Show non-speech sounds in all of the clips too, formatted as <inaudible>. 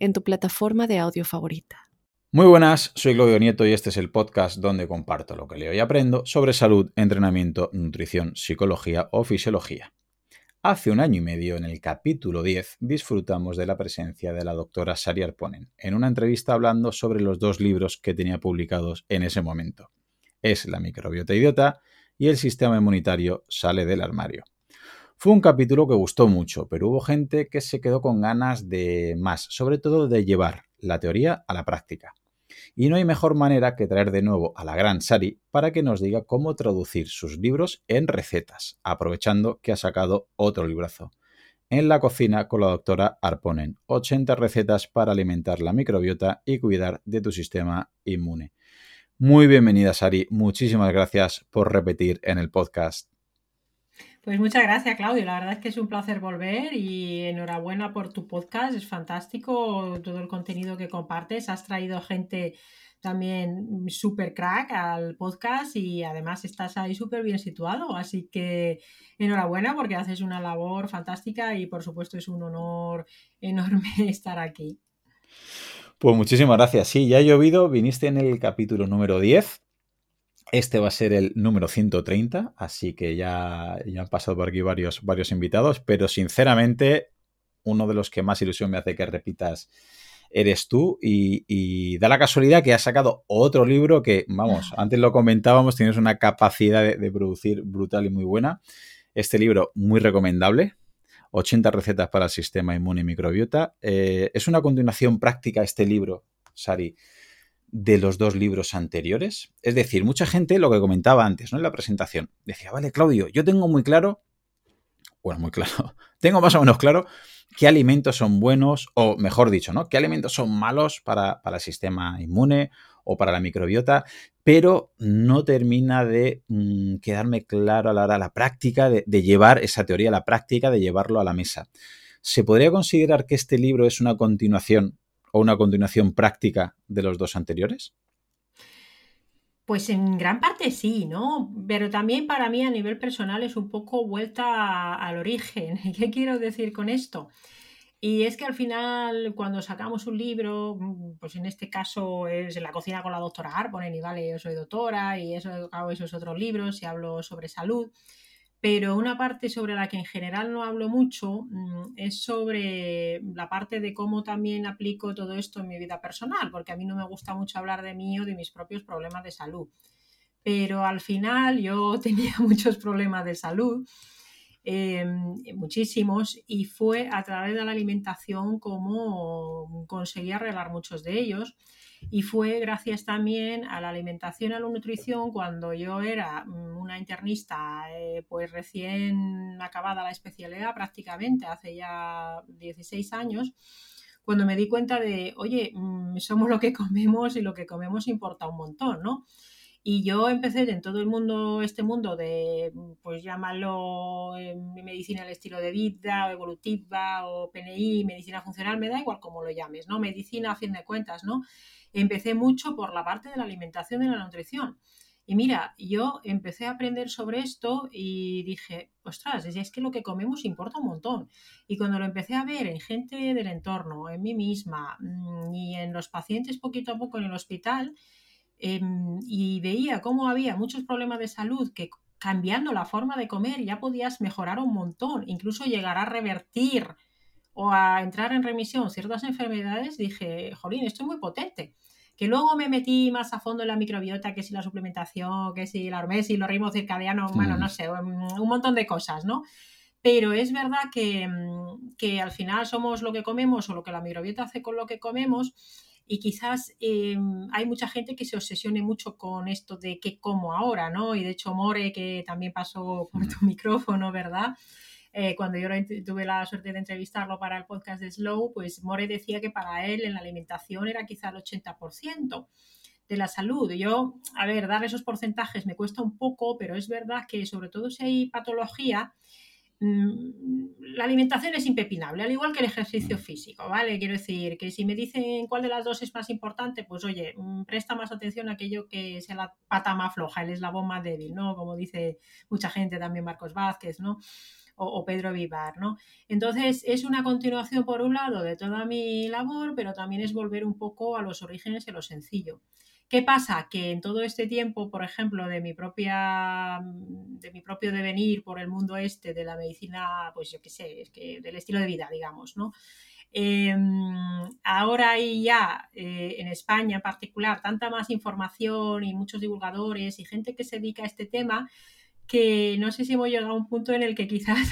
en tu plataforma de audio favorita. Muy buenas, soy Claudio Nieto y este es el podcast donde comparto lo que leo y aprendo sobre salud, entrenamiento, nutrición, psicología o fisiología. Hace un año y medio, en el capítulo 10, disfrutamos de la presencia de la doctora Sari Arponen en una entrevista hablando sobre los dos libros que tenía publicados en ese momento. Es la microbiota idiota y el sistema inmunitario sale del armario. Fue un capítulo que gustó mucho, pero hubo gente que se quedó con ganas de más, sobre todo de llevar la teoría a la práctica. Y no hay mejor manera que traer de nuevo a la gran Sari para que nos diga cómo traducir sus libros en recetas, aprovechando que ha sacado otro librazo. En la cocina con la doctora Arponen, 80 recetas para alimentar la microbiota y cuidar de tu sistema inmune. Muy bienvenida Sari, muchísimas gracias por repetir en el podcast. Pues muchas gracias, Claudio. La verdad es que es un placer volver y enhorabuena por tu podcast. Es fantástico todo el contenido que compartes. Has traído gente también súper crack al podcast y además estás ahí súper bien situado. Así que enhorabuena porque haces una labor fantástica y por supuesto es un honor enorme <laughs> estar aquí. Pues muchísimas gracias. Sí, ya ha llovido. Viniste en el capítulo número 10 este va a ser el número 130, así que ya, ya han pasado por aquí varios, varios invitados, pero sinceramente uno de los que más ilusión me hace que repitas eres tú y, da la casualidad que has sacado otro libro que, vamos, <laughs> antes lo comentábamos, tienes una capacidad de, producir brutal y muy buena. Este libro muy recomendable, 80 recetas para el sistema inmune y microbiota. Eh, es una continuación práctica este libro, Sari, de los dos libros anteriores. Es decir, mucha gente, lo que comentaba antes, ¿no? En la presentación, decía, vale, Claudio, yo tengo muy claro, bueno, muy claro, <laughs> tengo más o menos claro qué alimentos son buenos, o mejor dicho, ¿no? ¿Qué alimentos son malos para, el sistema inmune o para la microbiota? Pero no termina de mm, quedarme claro a la hora la práctica, de, de llevar esa teoría a la práctica, de llevarlo a la mesa. ¿Se podría considerar que este libro es una continuación o una continuación práctica de los dos anteriores? Pues en gran parte sí, ¿no? Pero también para mí a nivel personal es un poco vuelta al origen. <laughs> ¿Qué quiero decir con esto? Y es que al final, cuando sacamos un libro, pues en este caso es la cocina con la doctora Arponen, y vale, yo soy doctora y eso hago esos otros libros y hablo sobre salud. Pero una parte sobre la que en general no hablo mucho mm, es sobre la parte de cómo también aplico todo esto en mi vida personal, porque a mí no me gusta mucho hablar de mí o de mis propios problemas de salud. Pero al final yo <laughs> tenía muchos problemas de salud, em, muchísimos, y fue a través de la alimentación como conseguí arreglar muchos de ellos. Y fue gracias también a la alimentación a la nutrición cuando yo era mm, una internista, eh, pues recién acabada la especialidad prácticamente, hace ya 16 años, cuando me di cuenta de, oye, mm, somos lo que comemos y lo que comemos importa un montón, ¿no? Y yo empecé en todo el mundo, este mundo de, pues llámalo medicina del estilo de vida, o evolutiva, o PNI, medicina funcional, me da igual cómo lo llames, ¿no? Medicina a fin de cuentas, ¿no? empecé mucho por la parte de la alimentación y la nutrición. Y mira, yo empecé a aprender sobre esto y dije, ostras, es que lo que comemos importa un montón. Y cuando lo empecé a ver en gente del entorno, en mí misma mm, y en los pacientes poquito a poco en el hospital, em, y veía cómo había muchos problemas de salud que cambiando la forma de comer ya podías mejorar un montón, incluso llegar a revertir o a entrar en remisión ciertas enfermedades, dije, jolín, esto es muy potente. Que luego me metí más a fondo en la microbiota, que si la suplementación, que si la hormesis, los ritmos circadianos, bueno, no sé, un montón de cosas, ¿no? Pero es verdad que, que, al final somos lo que comemos o lo que la microbiota hace con lo que comemos y quizás em, hay mucha gente que se obsesione mucho con esto de qué como ahora, ¿no? Y de hecho More, que también pasó por tu <laughs> micrófono, ¿verdad? eh, cuando yo tuve la suerte de entrevistarlo para el podcast de Slow, pues More decía que para él en la alimentación era quizá el 80% de la salud. Yo, a ver, dar esos porcentajes me cuesta un poco, pero es verdad que sobre todo si hay patología, la alimentación es impepinable, al igual que el ejercicio físico, ¿vale? Quiero decir que si me dicen cuál de las dos es más importante, pues oye, mm, presta más atención a aquello que sea la pata más floja, el eslabón más débil, ¿no? Como dice mucha gente, también Marcos Vázquez, ¿no? o, Pedro Vivar, ¿no? Entonces es una continuación, por un lado, de toda mi labor, pero también es volver un poco a los orígenes y a lo sencillo. ¿Qué pasa? Que en todo este tiempo, por ejemplo, de mi propia de mi propio devenir por el mundo este de la medicina, pues yo qué sé, del estilo de vida, digamos, ¿no? Em, ahora hay ya eh, en España en particular tanta más información y muchos divulgadores y gente que se dedica a este tema que no sé si hemos llegado a un punto en el que quizás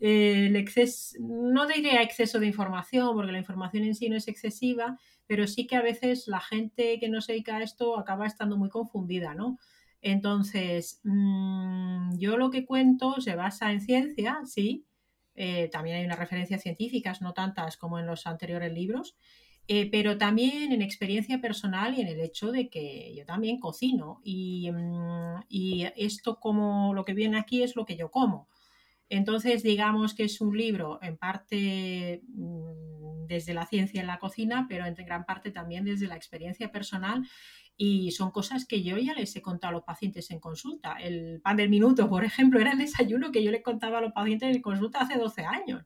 el exceso, no diría exceso de información, porque la información en sí no es excesiva, pero sí que a veces la gente que no se dedica a esto acaba estando muy confundida, ¿no? Entonces, mm, yo lo que cuento se basa en ciencia, sí, eh, también hay unas referencias científicas, no tantas como en los anteriores libros, eh, pero también en experiencia personal y en el hecho de que yo también cocino y, mm, y esto como lo que viene aquí es lo que yo como. Entonces, digamos que es un libro en parte mm, desde la ciencia en la cocina, pero en gran parte también desde la experiencia personal y son cosas que yo ya les he contado a los pacientes en consulta. El pan del minuto, por ejemplo, era el desayuno que yo le contaba a los pacientes en consulta hace 12 años.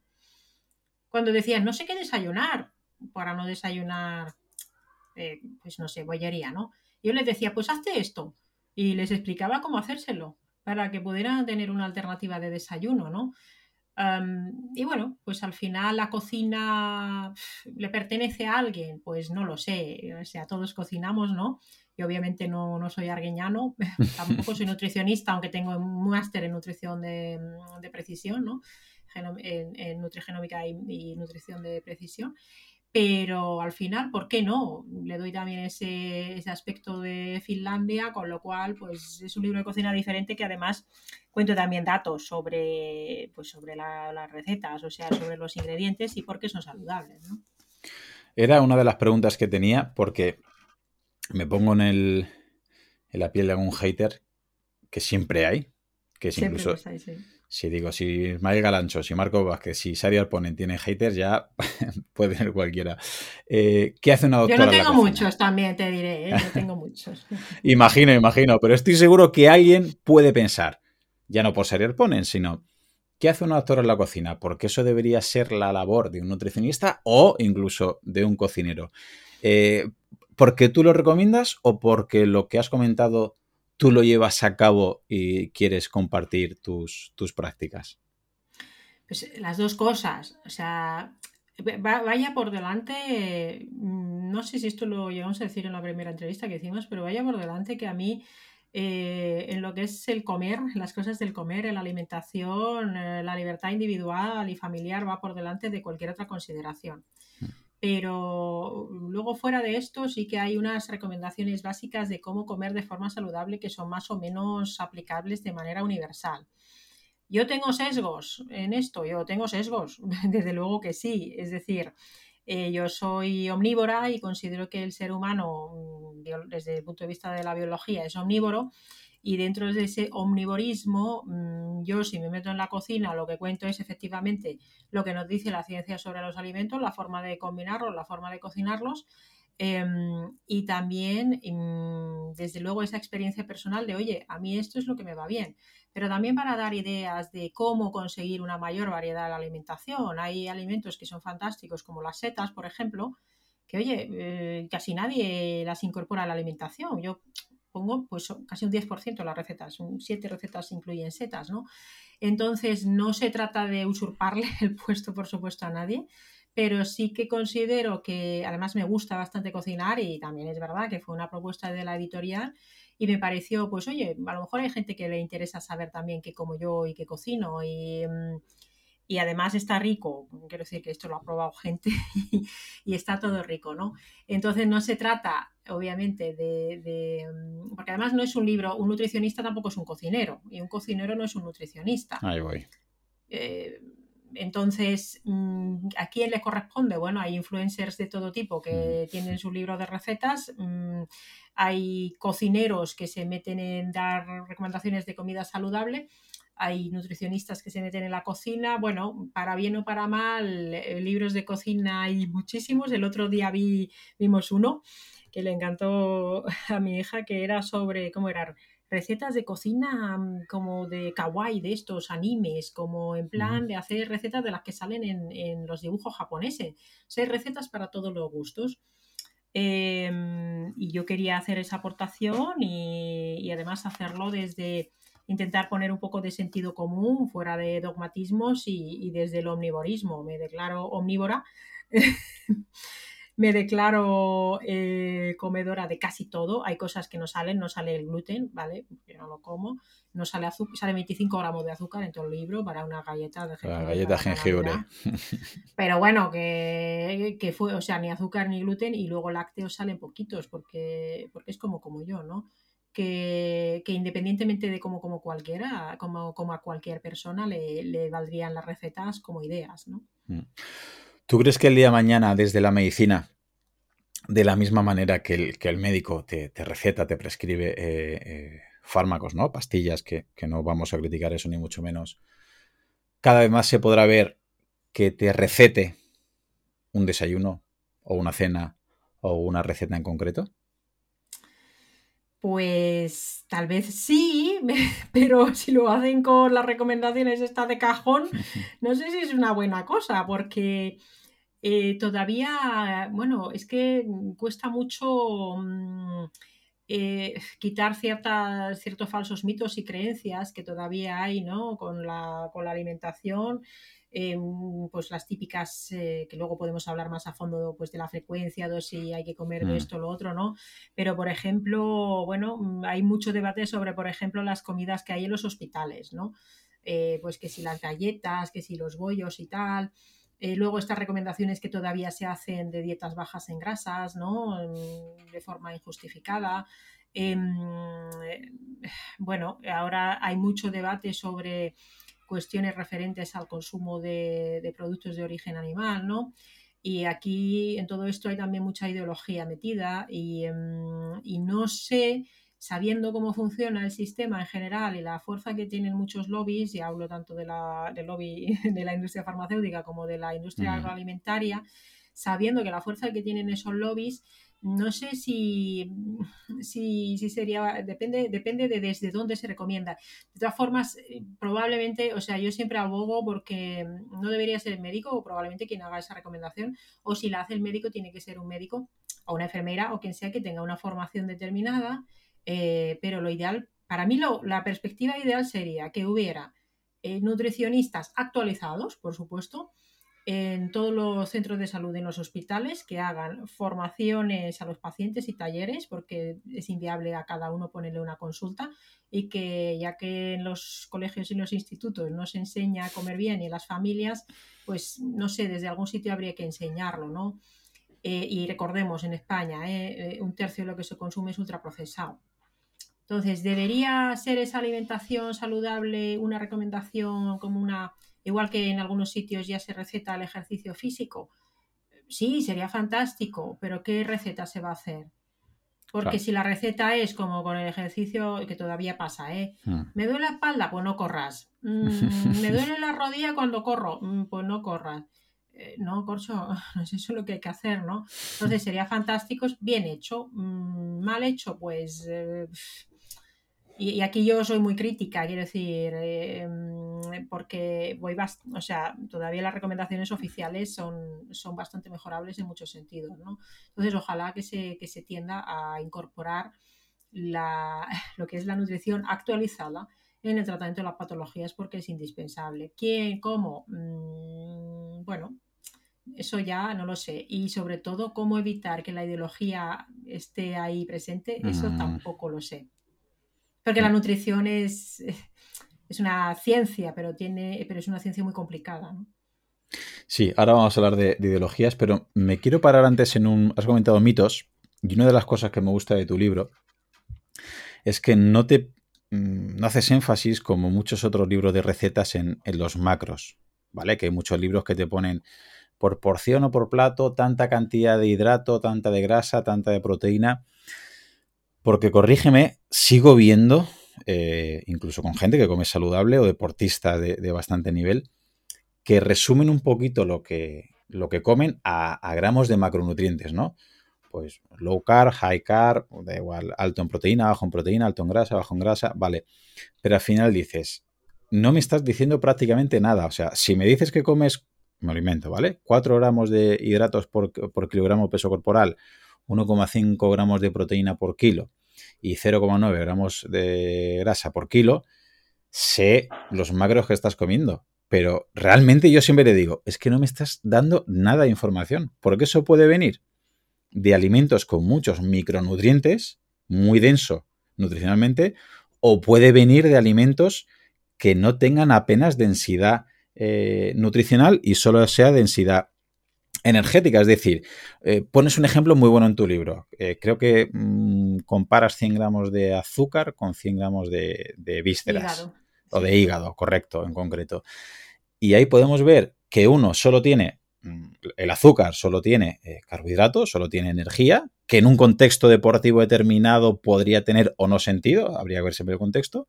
Cuando decían, no sé qué desayunar, para no desayunar, eh, pues no sé, bollería, ¿no? Yo les decía, pues hazte esto. Y les explicaba cómo hacérselo para que pudieran tener una alternativa de desayuno, ¿no? y bueno, pues al final la cocina le pertenece a alguien, pues no lo sé, o sea, todos cocinamos, ¿no? Y obviamente no, no soy argueñano, <laughs> tampoco soy nutricionista, aunque tengo un máster en nutrición de, precisión, ¿no? En, en nutrigenómica y nutrición de precisión pero al final, ¿por qué no? Le doy también ese, aspecto de Finlandia, con lo cual, pues es un libro de cocina diferente que además cuento también datos sobre, pues, sobre las recetas, o sea, sobre los ingredientes y por qué son saludables, ¿no? Era una de las preguntas que tenía porque me pongo en, el, en la piel de algún hater que siempre hay, que es incluso... Si digo, si Ismael Galancho, si Marco Vázquez, si Sari Alponen tiene haters, ya <laughs> puede ser cualquiera. Eh, ¿Qué hace una doctora? Yo no tengo muchos también, te diré, ¿eh? yo <laughs> tengo muchos. imagino, imagino, pero estoy seguro que alguien puede pensar, ya no por Sari Alponen, sino ¿qué hace una doctora en la cocina? Porque eso debería ser la labor de un nutricionista o incluso de un cocinero. Eh, ¿Porque tú lo recomiendas o porque lo que has comentado tú lo llevas a cabo y quieres compartir tus, tus prácticas? Pues las dos cosas. O sea, vaya por delante, mm, no sé si esto lo llevamos a decir en la primera entrevista que hicimos, pero vaya por delante que a mí eh, en lo que es el comer, <laughs> las cosas del comer, la alimentación, eh, la libertad individual y familiar va por delante de cualquier otra consideración. Pero luego fuera de esto sí que hay unas recomendaciones básicas de cómo comer de forma saludable que son más o menos aplicables de manera universal. Yo tengo sesgos en esto, yo tengo sesgos, <laughs> desde luego que sí, es decir, eh, yo soy omnívora y considero que el ser humano, mm, desde el punto de vista de la biología, es omnívoro y dentro de ese omnivorismo, mm, yo si me meto en la cocina, lo que cuento es efectivamente lo que nos dice la ciencia sobre los alimentos, la forma de combinarlos, la forma de cocinarlos. Em, y también, mm, desde luego, esa experiencia personal de, oye, a mí esto es lo que me va bien, pero también para dar ideas de cómo conseguir una mayor variedad de alimentación. Hay alimentos que son fantásticos, como las setas, por ejemplo, que, oye, eh, casi nadie las incorpora a la alimentación. Yo pongo pues casi un 10% de las recetas, un 7 recetas incluyen setas, ¿no? Entonces no se trata de usurparle <laughs> el puesto, por supuesto, a nadie, pero sí que considero que además me gusta bastante cocinar y también es verdad que fue una propuesta de la editorial y me pareció, pues oye, a lo mejor hay gente que le interesa saber también qué como yo y qué cocino y... Mm, y además está rico, quiero decir que esto lo ha probado gente <laughs> y, está todo rico, ¿no? Entonces no se trata, obviamente, de, mm, Porque además no es un libro, un nutricionista tampoco es un cocinero, y un cocinero no es un nutricionista. Ahí voy. Eh, entonces, mm, ¿a quién le corresponde? Bueno, hay influencers de todo tipo que mm. tienen su libro de recetas, hay cocineros que se meten en dar recomendaciones de comida saludable, hay nutricionistas que se meten en la cocina, bueno, para bien o para mal, eh, libros de cocina hay muchísimos. El otro día vi, vimos uno que le encantó <laughs> a mi hija, que era sobre, ¿cómo era? recetas de cocina mm, como de kawaii, de estos animes, como en plan de hacer recetas de las que salen en, los dibujos japoneses. O recetas para todos los gustos. Em, y yo quería hacer esa aportación y, además hacerlo desde intentar poner un poco de sentido común, fuera de dogmatismos y, y desde el omnivorismo. Me declaro omnívora. <laughs> me declaro eh, comedora de casi todo. Hay cosas que no salen, no sale el gluten, ¿vale? Porque no lo como. No sale azúcar, sale 25 gramos de azúcar en todo el libro para una galleta de jengibre. La galleta jengibre. <laughs> Pero bueno, que, que, fue, o sea, ni azúcar ni gluten y luego lácteos salen poquitos porque, porque es como como yo, ¿no? Que, que, independientemente de cómo como cualquiera, como, como a cualquier persona, le, le, valdrían las recetas como ideas, ¿no? Mm. ¿Tú crees que el día de mañana, desde la medicina, de la misma manera que el, que el médico te, receta, te prescribe eh, eh, fármacos, ¿no? Pastillas, que, no vamos a criticar eso ni mucho menos, cada vez más se podrá ver que te recete un desayuno o una cena o una receta en concreto? Pues tal vez sí, <laughs> pero si lo hacen con las recomendaciones esta de cajón, <laughs> no sé si es una buena cosa, porque eh, todavía, bueno, es que cuesta mucho mm, eh, quitar ciertas, ciertos falsos mitos y creencias que todavía hay, ¿no? Con la, con la alimentación Em, pues las típicas eh, que luego podemos hablar más a fondo pues de la frecuencia, de si hay que comer de mm. esto o lo otro, ¿no? Pero por ejemplo, bueno, mm, hay mucho debate sobre, por ejemplo, las comidas que hay en los hospitales, ¿no? Eh, pues que si las galletas, que si los bollos y tal. Eh, luego estas recomendaciones que todavía se hacen de dietas bajas en grasas, ¿no? De forma injustificada. Em, bueno, ahora hay mucho debate sobre cuestiones referentes al consumo de, productos de origen animal, ¿no? Y aquí en todo esto hay también mucha ideología metida y, em, no sé, sabiendo cómo funciona el sistema en general y la fuerza que tienen muchos lobbies, y hablo tanto de la, del lobby <laughs> de la industria farmacéutica como de la industria agroalimentaria, sabiendo que la fuerza que tienen esos lobbies, no sé si, si, sería, depende, depende de desde dónde se recomienda. De todas formas, eh, probablemente, o sea, yo siempre abogo porque no debería ser el médico o probablemente quien haga esa recomendación, o si la hace el médico tiene que ser un médico o una enfermera o quien sea que tenga una formación determinada, eh, pero lo ideal, para mí lo, la perspectiva ideal sería que hubiera eh, nutricionistas actualizados, por supuesto, en todos los centros de salud, en los hospitales, que hagan formaciones a los pacientes y talleres, porque es inviable a cada uno ponerle una consulta, y que ya que en los colegios y los institutos no se enseña a comer bien y las familias, pues no sé, desde algún sitio habría que enseñarlo, ¿no? Eh, y recordemos, en España, eh, eh, un tercio de lo que se consume es ultraprocesado. Entonces, ¿debería ser esa alimentación saludable una recomendación como una igual que en algunos sitios ya se receta el ejercicio físico. Sí, sería fantástico, pero ¿qué receta se va a hacer? Porque si la receta es como con el ejercicio, que todavía pasa, ¿eh? Hmm. ¿Me duele la espalda? Pues no corras. <laughs> Mm, ¿Me duele la rodilla cuando corro? Mm, pues no corras. Eh, no, Corcho, <laughs> no es eso lo que hay que hacer, ¿no? Entonces sería fantástico, bien hecho. Mm, mal hecho, pues... Eh, y, aquí yo soy muy crítica, quiero decir, em, porque voy o sea, todavía las recomendaciones oficiales son, son bastante mejorables en muchos sentidos, ¿no? Entonces, ojalá que se, que se tienda a incorporar la, <laughs> lo que es la nutrición actualizada en el tratamiento de las patologías porque es indispensable. ¿Quién? ¿Cómo? Mm, bueno, eso ya no lo sé. Y sobre todo, cómo evitar que la ideología esté ahí presente, eso mm. tampoco lo sé. Porque la nutrición es, es una ciencia, pero, tiene, pero es una ciencia muy complicada. Sí, ahora vamos a hablar de, ideologías, pero me quiero parar antes en un... Has comentado mitos, y una de las cosas que me gusta de tu libro es que no te mm, no haces énfasis, como muchos otros libros de recetas, en, en los macros, ¿vale? Que hay muchos libros que te ponen por porción o por plato tanta cantidad de hidrato, tanta de grasa, tanta de proteína. Porque corrígeme, sigo viendo, eh, incluso con gente que come saludable o deportista de, bastante nivel, que resumen un poquito lo que, lo que comen a, gramos de macronutrientes, ¿no? Pues low carb, high carb, da igual, alto en proteína, bajo en proteína, alto en grasa, bajo en grasa, vale. Pero al final dices, no me estás diciendo prácticamente nada. O sea, si me dices que comes me alimento, ¿vale? 4 gramos de hidratos por, kilogramo peso corporal, 1,5 gramos de proteína por kilo y 0,9 gramos de grasa por kilo, sé los macros que estás comiendo. Pero realmente yo siempre le digo, es que no me estás dando nada de información, porque eso puede venir de alimentos con muchos micronutrientes, muy denso nutricionalmente, o puede venir de alimentos que no tengan apenas densidad eh, nutricional y solo sea densidad energética. Es decir, eh, pones un ejemplo muy bueno en tu libro. Eh, creo que mm, comparas 100 gramos de azúcar con 100 gramos de, vísceras. O de hígado, correcto, en concreto. Y ahí podemos ver que uno solo tiene, mm, el azúcar solo tiene carbohidratos, solo tiene energía, que en un contexto deportivo determinado podría tener o no sentido, habría que ver siempre el contexto,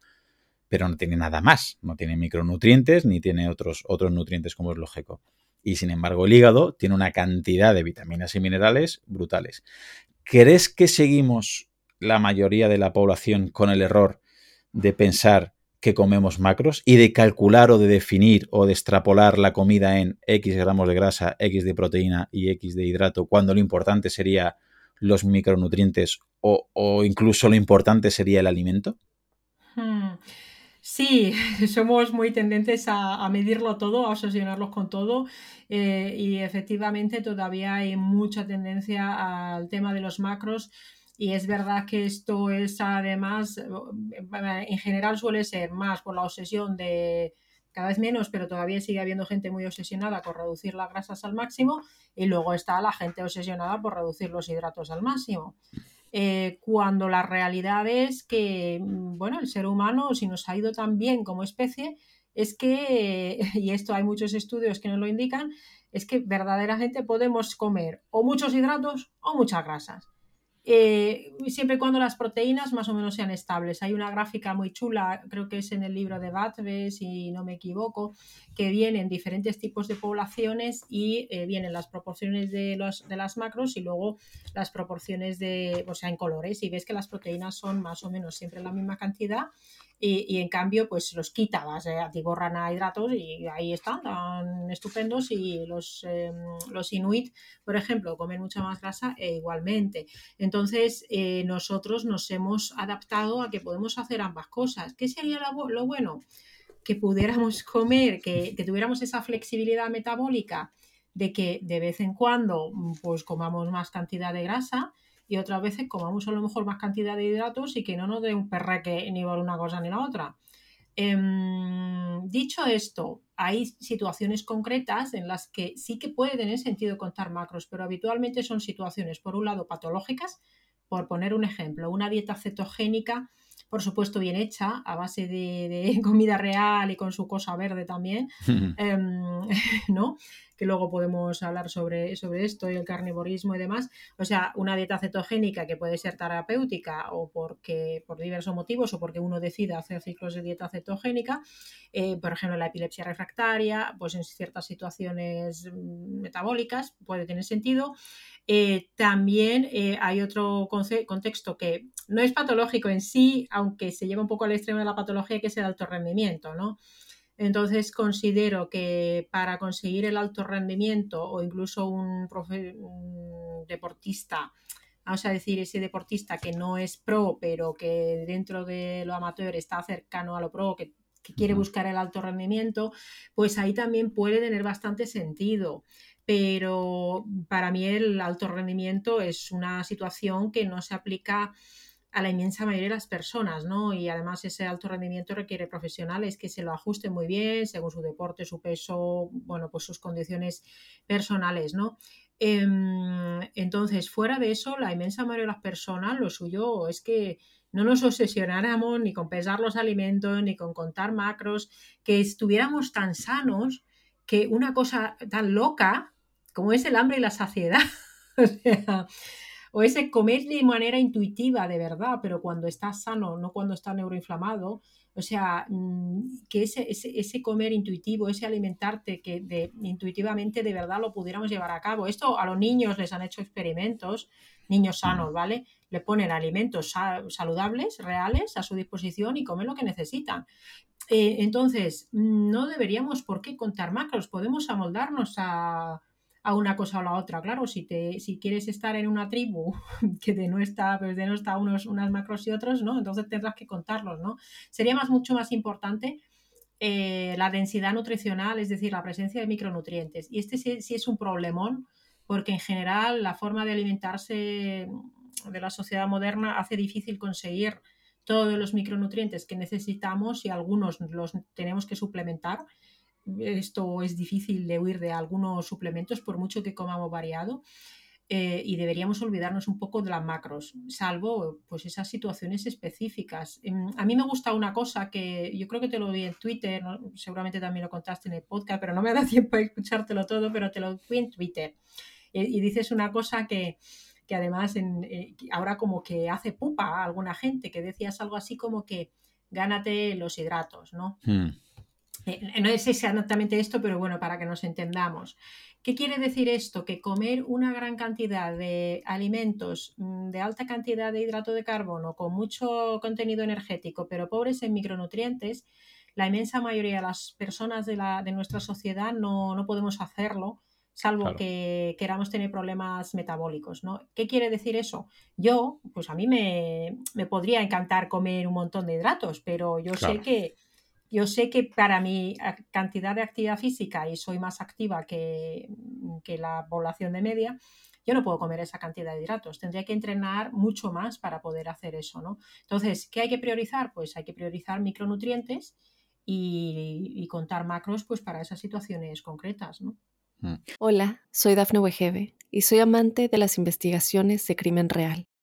pero no tiene nada más, no tiene micronutrientes ni tiene otros, otros nutrientes como es lógico. Y sin embargo el hígado tiene una cantidad de vitaminas y minerales brutales. ¿Crees que seguimos la mayoría de la población con el error de pensar que comemos macros y de calcular o de definir o de extrapolar la comida en X gramos de grasa, X de proteína y X de hidrato, cuando lo importante sería los micronutrientes o, incluso lo importante sería el alimento? Hmm. Sí, <laughs> somos muy tendentes a, medirlo todo, a obsesionarlos con todo eh, y efectivamente todavía hay mucha tendencia al tema de los macros y es verdad que esto es además, eh, en general suele ser más por la obsesión de cada vez menos, pero todavía sigue habiendo gente muy obsesionada por reducir las grasas al máximo y luego está la gente obsesionada por reducir los hidratos al máximo. Eh, cuando la realidad es que, mm, bueno, el ser humano, si nos ha ido tan bien como especie, es que, <laughs> y esto hay muchos estudios que nos lo indican, es que verdaderamente podemos comer o muchos hidratos o muchas grasas. Eh, siempre y cuando las proteínas más o menos sean estables. Hay una gráfica muy chula, creo que es en el libro de Batve, si no me equivoco, que vienen diferentes tipos de poblaciones y eh, vienen las proporciones de, los, de las macros y luego las proporciones de, o sea, en colores. Y ves que las proteínas son más o menos siempre la misma cantidad y, en cambio pues los quitabas, eh, atiborran a hidratos y ahí están, tan estupendos y los, em, los inuit, por ejemplo, comen mucha más grasa e igualmente. Entonces eh, nosotros nos hemos adaptado a que podemos hacer ambas cosas. ¿Qué sería lo, bueno? Que pudiéramos <laughs> comer, que, que tuviéramos esa flexibilidad metabólica de que de vez en cuando pues comamos más cantidad de grasa, y otras veces comamos a lo mejor más cantidad de hidratos y que no nos dé un perreque ni por una cosa ni la otra. Em, dicho esto, hay situaciones concretas en las que sí que puede tener sentido contar macros, pero habitualmente son situaciones, por un lado, patológicas, por poner un ejemplo, una dieta cetogénica, por supuesto bien hecha, a base de, <laughs> comida real y con su cosa verde también, <laughs> em, <laughs> ¿no? Que luego podemos hablar sobre, sobre esto y el carnivorismo y demás. O sea, una dieta cetogénica que puede ser terapéutica o porque por diversos motivos o porque uno decida hacer ciclos de dieta cetogénica, eh, por ejemplo, la epilepsia refractaria, pues en ciertas situaciones mm, metabólicas puede tener sentido. Eh, también eh, hay otro contexto que no es patológico en sí, aunque se lleva un poco al extremo de la patología, que es el alto rendimiento, ¿no? Entonces considero que para conseguir el alto rendimiento o incluso un, deportista, vamos a decir ese deportista que no es pro, pero que dentro de lo amateur está cercano a lo pro, que, quiere buscar el alto rendimiento, pues ahí también puede tener bastante sentido. Pero para mí el alto rendimiento es una situación que no se aplica a la inmensa mayoría de las personas, ¿no? Y además ese alto rendimiento requiere profesionales que se lo ajusten muy bien según su deporte, su peso, bueno, pues sus condiciones personales, ¿no? Em, entonces, fuera de eso, la inmensa mayoría de las personas, lo suyo es que no nos obsesionáramos ni con pesar los alimentos, ni con contar macros, que estuviéramos tan sanos que una cosa tan loca como es el hambre y la saciedad, <laughs> o ese comer de manera intuitiva, de verdad, pero cuando estás sano, no cuando estás neuroinflamado, o sea, mm, que ese, ese, comer intuitivo, ese alimentarte que de, intuitivamente de verdad lo pudiéramos llevar a cabo. Esto a los niños les han hecho experimentos, niños sanos, ¿vale? Le ponen alimentos saludables, reales, a su disposición y comen lo que necesitan. Eh, entonces, no deberíamos por qué contar macros, podemos amoldarnos a, a una cosa o la otra. Claro, si, te, si quieres estar en una tribu <laughs> que de no está, pues de no está unos, unas macros y otros, ¿no? Entonces tendrás que contarlos, ¿no? Sería más, mucho más importante eh, la densidad nutricional, es decir, la presencia de micronutrientes. Y este sí, es un problemón, porque en general la forma de alimentarse de la sociedad moderna hace difícil conseguir todos los micronutrientes que necesitamos y algunos los tenemos que suplementar esto es difícil de huir de algunos suplementos por mucho que comamos variado. Eh, y deberíamos olvidarnos un poco de las macros, salvo pues esas situaciones específicas. Em, a mí me gusta una cosa que yo creo que te lo di en Twitter, seguramente también lo contaste en el podcast, pero no me da <laughs> tiempo a escuchártelo todo, pero te lo fui en Twitter. y dices una cosa que, que además en, eh, ahora como que hace pupa a alguna gente, que decías algo así como que gánate los hidratos, ¿no? Hmm. Eh, no es exactamente esto, pero bueno, para que nos entendamos. ¿Qué quiere decir esto? Que comer una gran cantidad de alimentos mm, de alta cantidad de hidrato de carbono con mucho contenido energético, pero pobres en micronutrientes, la inmensa mayoría de las personas de, la, de nuestra sociedad no, podemos hacerlo, salvo que queramos tener problemas metabólicos. ¿no? ¿Qué quiere decir eso? Yo, pues a mí me, podría encantar comer un montón de hidratos, pero yo sé que yo sé que para mi cantidad de actividad física, y soy más activa que, la población de media, yo no puedo comer esa cantidad de hidratos. Tendría que entrenar mucho más para poder hacer eso, ¿no? Entonces, ¿qué hay que priorizar? Pues hay que priorizar micronutrientes y, contar macros pues para esas situaciones concretas, ¿no? Mm. Hola, soy Dafne Wegebe y soy amante de las investigaciones de crimen real.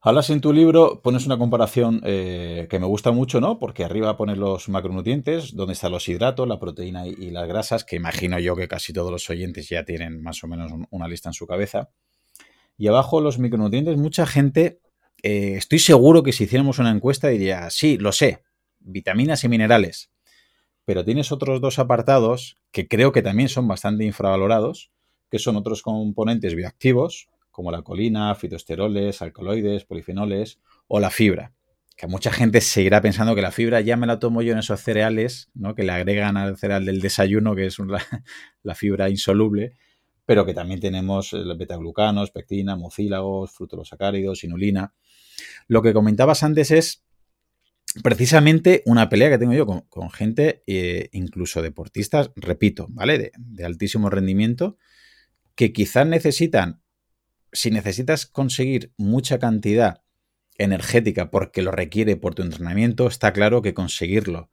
Hablas en tu libro, pones una comparación eh, que me gusta mucho, ¿no? Porque arriba pones los macronutrientes, donde están los hidratos, la proteína y, las grasas, que imagino yo que casi todos los oyentes ya tienen más o menos una lista en su cabeza. Y abajo los micronutrientes, mucha gente, eh, estoy seguro que si hiciéramos una encuesta diría, sí, lo sé, vitaminas y minerales. Pero tienes otros dos apartados que creo que también son bastante infravalorados, que son otros componentes bioactivos, como la colina, fitoesteroles, alcaloides, polifenoles o la fibra. Que mucha gente seguirá pensando que la fibra ya me la tomo yo en esos cereales, ¿no? que le agregan al cereal del desayuno, que es <laughs> la, fibra insoluble, pero que también tenemos betaglucanos, pectina, mucílagos, frutolosacáridos, inulina. Lo que comentabas antes es precisamente una pelea que tengo yo con, gente, eh, incluso deportistas, repito, ¿vale? De, de, altísimo rendimiento, que quizás necesitan si necesitas conseguir mucha cantidad energética porque lo requiere por tu entrenamiento, está claro que conseguirlo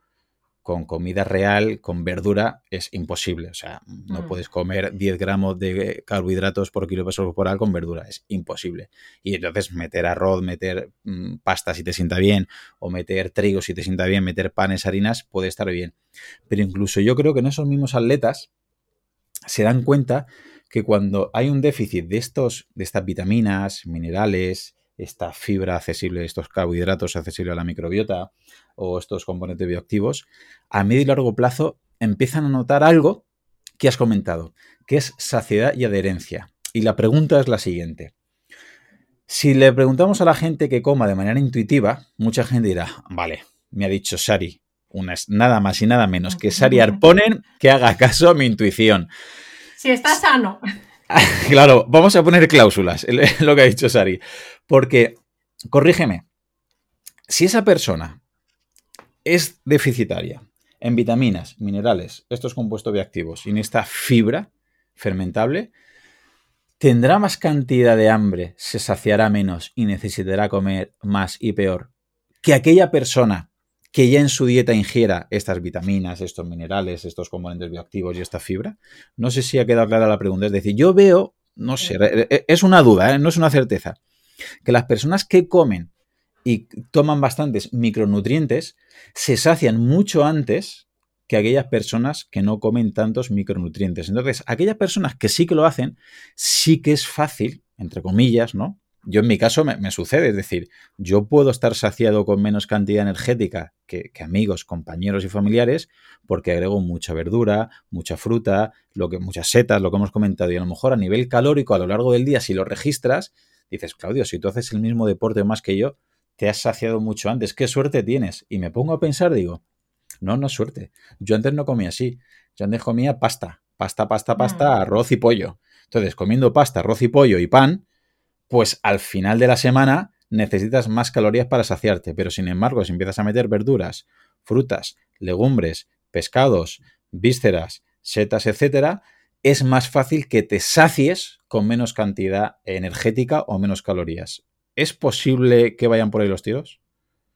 con comida real, con verdura, es imposible. O sea, no mm. puedes comer 10 gramos de carbohidratos por kilo peso corporal con verdura, es imposible. Y entonces meter arroz, meter mm, pasta si te sienta bien, o meter trigo si te sienta bien, meter panes, harinas, puede estar bien. Pero incluso yo creo que en esos mismos atletas se dan cuenta que cuando hay un déficit de, estos, de estas vitaminas, minerales, esta fibra accesible, estos carbohidratos accesibles a la microbiota o estos componentes bioactivos, a medio y largo plazo empiezan a notar algo que has comentado, que es saciedad y adherencia. Y la pregunta es la siguiente. Si le preguntamos a la gente que coma de manera intuitiva, mucha gente dirá, vale, me ha dicho Sari, nada más y nada menos que Sari Arponen que haga caso a mi intuición. Si está sano. <laughs> claro, vamos a poner cláusulas, lo que ha dicho Sari. Porque, corrígeme, si esa persona es deficitaria en vitaminas, minerales, estos compuestos bioactivos y en esta fibra fermentable, tendrá más cantidad de hambre, se saciará menos y necesitará comer más y peor que aquella persona que ya en su dieta ingiera estas vitaminas, estos minerales, estos componentes bioactivos y esta fibra? No sé si ha quedado clara la pregunta. Es decir, yo veo, no sé, es una duda, ¿eh? no es una certeza, que las personas que comen y toman bastantes micronutrientes se sacian mucho antes que aquellas personas que no comen tantos micronutrientes. Entonces, aquellas personas que sí que lo hacen, sí que es fácil, entre comillas, ¿no? Yo en mi caso me, sucede, es decir, yo puedo estar saciado con menos cantidad energética que, amigos, compañeros y familiares porque agrego mucha verdura, mucha fruta, lo que, muchas setas, lo que hemos comentado, y a lo mejor a nivel calórico a lo largo del día, si lo registras, dices, Claudio, si tú haces el mismo deporte más que yo, te has saciado mucho antes, qué suerte tienes. Y me pongo a pensar, digo, no, no es suerte. Yo antes no comía así, yo antes comía pasta, pasta, pasta, pasta, mm. arroz y pollo. Entonces, comiendo pasta, arroz y pollo y pan, pues al final de la semana necesitas más calorías para saciarte. Pero sin embargo, si empiezas a meter verduras, frutas, legumbres, pescados, vísceras, setas, etcétera, es más fácil que te sacies con menos cantidad energética o menos calorías. ¿Es posible que vayan por ahí los tiros?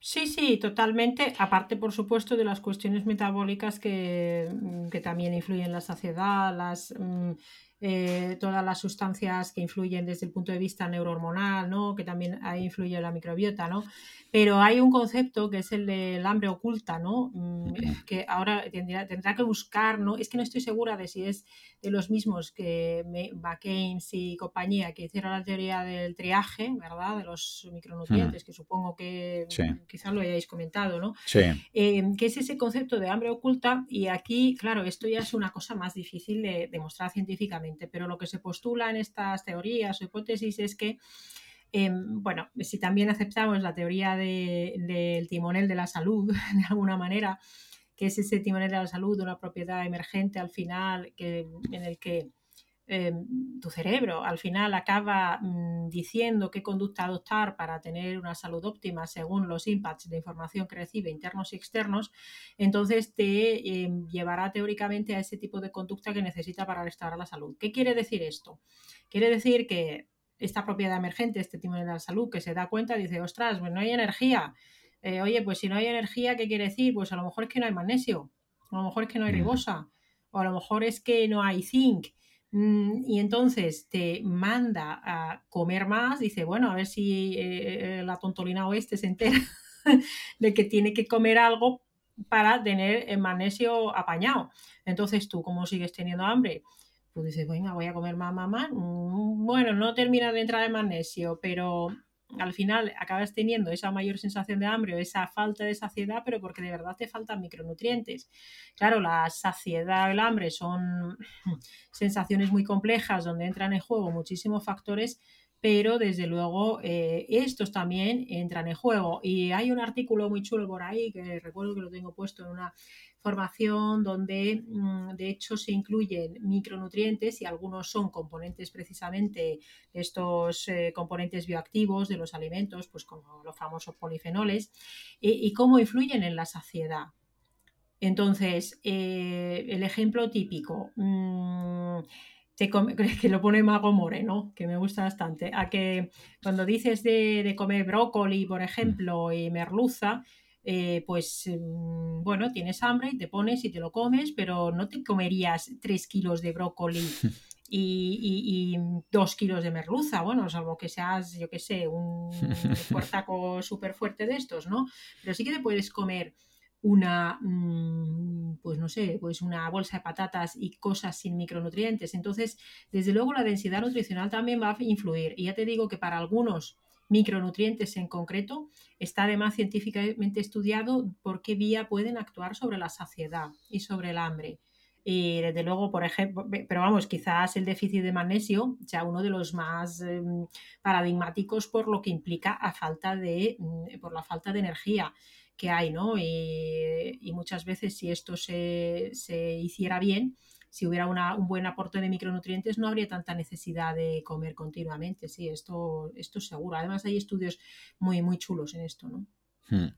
Sí, sí, totalmente. Aparte, por supuesto, de las cuestiones metabólicas que, que también influyen en la saciedad, las mm, eh, todas las sustancias que influyen desde el punto de vista neurohormonal, ¿no? que también ahí influye la microbiota, ¿no? Pero hay un concepto que es el del hambre oculta, ¿no? Mm, que ahora tendrá, tendrá, que buscar, ¿no? Es que no estoy segura de si es de los mismos que McCain y compañía que hicieron la teoría del triaje, ¿verdad? De los micronutrientes, que supongo que quizás lo hayáis comentado, ¿no? Sí. Eh, que es ese concepto de hambre oculta y aquí, claro, esto ya es una cosa más difícil de demostrar científicamente, pero lo que se postula en estas teorías o hipótesis es que Em, bueno, si también aceptamos la teoría del timonel de la salud, <laughs> de alguna manera, que es ese timonel de la salud, una propiedad emergente al final, que, en el que em, tu cerebro al final acaba mm, diciendo qué conducta adoptar para tener una salud óptima según los impacts de información que recibe internos y externos, entonces te em, llevará teóricamente a ese tipo de conducta que necesita para restaurar la salud. ¿Qué quiere decir esto? Quiere decir que esta propiedad emergente, este timonel de la salud, que se da cuenta dice, ostras, pues no hay energía. Eh, oye, pues si no hay energía, ¿qué quiere decir? Pues a lo mejor es que no hay magnesio, a lo mejor es que no hay mm. ribosa, o a lo mejor es que no hay zinc. Mm, y entonces te manda a comer más, dice, bueno, a ver si eh, eh, la tontolina oeste se entera <laughs> de que tiene que comer algo para tener el magnesio apañado. Entonces tú, ¿cómo sigues teniendo hambre? pues dices, venga, voy a comer más, más, más. Mm, bueno, no termina de entrar el magnesio, pero al final acabas teniendo esa mayor sensación de hambre o esa falta de saciedad, pero porque de verdad te faltan micronutrientes. Claro, la saciedad y el hambre son <clears throat> sensaciones muy complejas donde entran en juego muchísimos factores, pero desde luego eh, estos también entran en juego. Y hay un artículo muy chulo por ahí, que recuerdo que lo tengo puesto en una formación donde mm, de hecho se incluyen micronutrientes y algunos son componentes precisamente estos eh, componentes bioactivos de los alimentos, pues como los famosos polifenoles, y cómo influyen en la saciedad. Entonces, eh, el ejemplo típico. Mm, que <laughs> lo pone Mago More, ¿no? Que me gusta bastante. A que cuando dices de, de comer brócoli, por ejemplo, y merluza, eh, pues mm, bueno, tienes hambre y te pones y te lo comes, pero no te comerías tres kilos de brócoli <laughs> y, dos kilos de merluza, bueno, salvo que seas, yo qué sé, un <laughs> fuertaco súper fuerte de estos, ¿no? Pero sí que te puedes comer una, mm, pues no sé, pues una bolsa de patatas y cosas sin micronutrientes. Entonces, desde luego la densidad nutricional también va a influir. Y ya te digo que para algunos micronutrientes en concreto, está además científicamente estudiado por qué vía pueden actuar sobre la saciedad y sobre el hambre. Y desde luego, por ejemplo, pero vamos, quizás el déficit de magnesio sea uno de los más em, paradigmáticos por lo que implica a falta de, mm, por la falta de energía que hay, ¿no? Y, muchas veces si esto se, se hiciera bien, si hubiera un buen aporte de micronutrientes, no habría tanta necesidad de comer continuamente. Sí, esto, esto es seguro. Además, hay estudios muy, muy chulos en esto, ¿no? Hmm.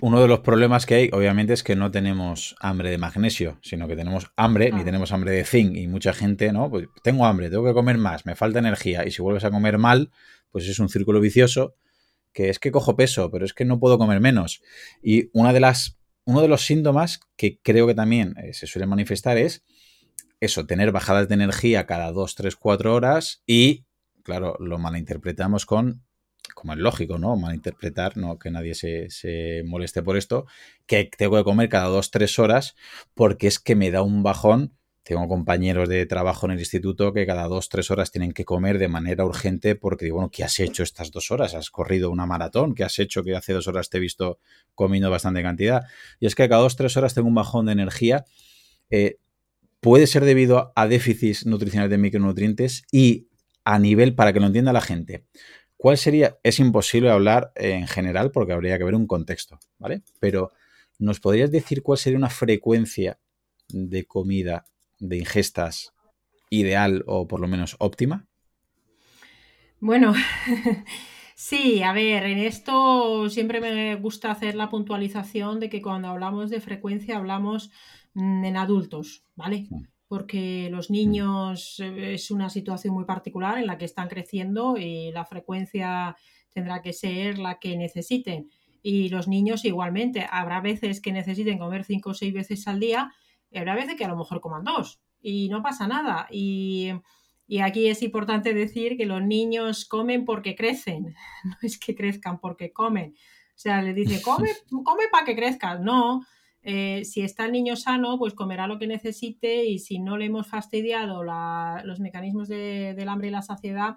uno de los problemas que hay, obviamente, es que no tenemos hambre de magnesio, sino que tenemos hambre, ni tenemos hambre de zinc. Y mucha gente, ¿no? Pues tengo hambre, tengo que comer más, me falta energía. Y si vuelves a comer mal, pues es un círculo vicioso que es que cojo peso, pero es que no puedo comer menos. Y una de las, uno de los síntomas que creo que también eh, se suele manifestar es eso, tener bajadas de energía cada 2, 3, 4 horas y, claro, lo malinterpretamos con como es lógico, ¿no? Malinterpretar, no que nadie se, moleste por esto, que tengo que comer cada dos, tres horas porque es que me da un bajón. Tengo compañeros de trabajo en el instituto que cada dos, tres horas tienen que comer de manera urgente porque digo, bueno, ¿qué has hecho estas dos horas? ¿Has corrido una maratón? ¿Qué has hecho que hace dos horas te he visto comiendo bastante cantidad? Y es que cada dos, tres horas tengo un bajón de energía. Eh, puede ser debido a déficits nutricionales de micronutrientes y a nivel, para que lo entienda la gente, ¿Cuál sería? Es imposible hablar en general porque habría que ver un contexto, ¿vale? Pero ¿nos podrías decir cuál sería una frecuencia de comida, de ingestas ideal o por lo menos óptima? Bueno, <laughs> sí, a ver, en esto siempre me gusta hacer la puntualización de que cuando hablamos de frecuencia hablamos mm, en adultos, ¿vale? Mm porque los mm. niños eh, es una situación muy particular en la que están creciendo y la frecuencia tendrá que ser la que necesiten. Y los niños igualmente, habrá veces que necesiten comer cinco o seis veces al día y habrá veces que a lo mejor coman dos y no pasa nada. Y, y aquí es importante decir que los niños comen porque crecen, <laughs> no es que crezcan porque comen. O sea, les dice, come, <laughs> come para que crezcas. No, eh, si está el niño sano, pues comerá lo que necesite y si no le hemos fastidiado los mecanismos del hambre y la saciedad,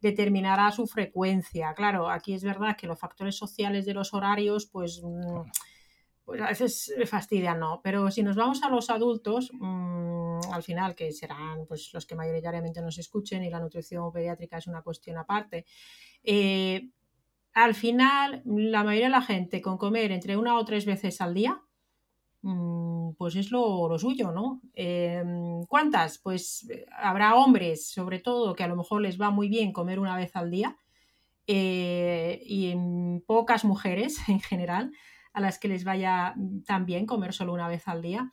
determinará su frecuencia. Claro, aquí es verdad que los factores sociales de los horarios, pues, mm, pues a veces fastidian, ¿no? Pero si nos vamos a los adultos, mm, al final, que serán pues, los que mayoritariamente nos escuchen y la nutrición pediátrica es una cuestión aparte, eh, al final, la mayoría de la gente con comer entre una o tres veces al día, Mm, pues es lo, suyo, ¿no? Em, ¿Cuántas? Pues eh, habrá hombres, sobre todo, que a lo mejor les va muy bien comer una vez al día, eh, y pocas mujeres <laughs> en general a las que les vaya tan bien comer solo una vez al día.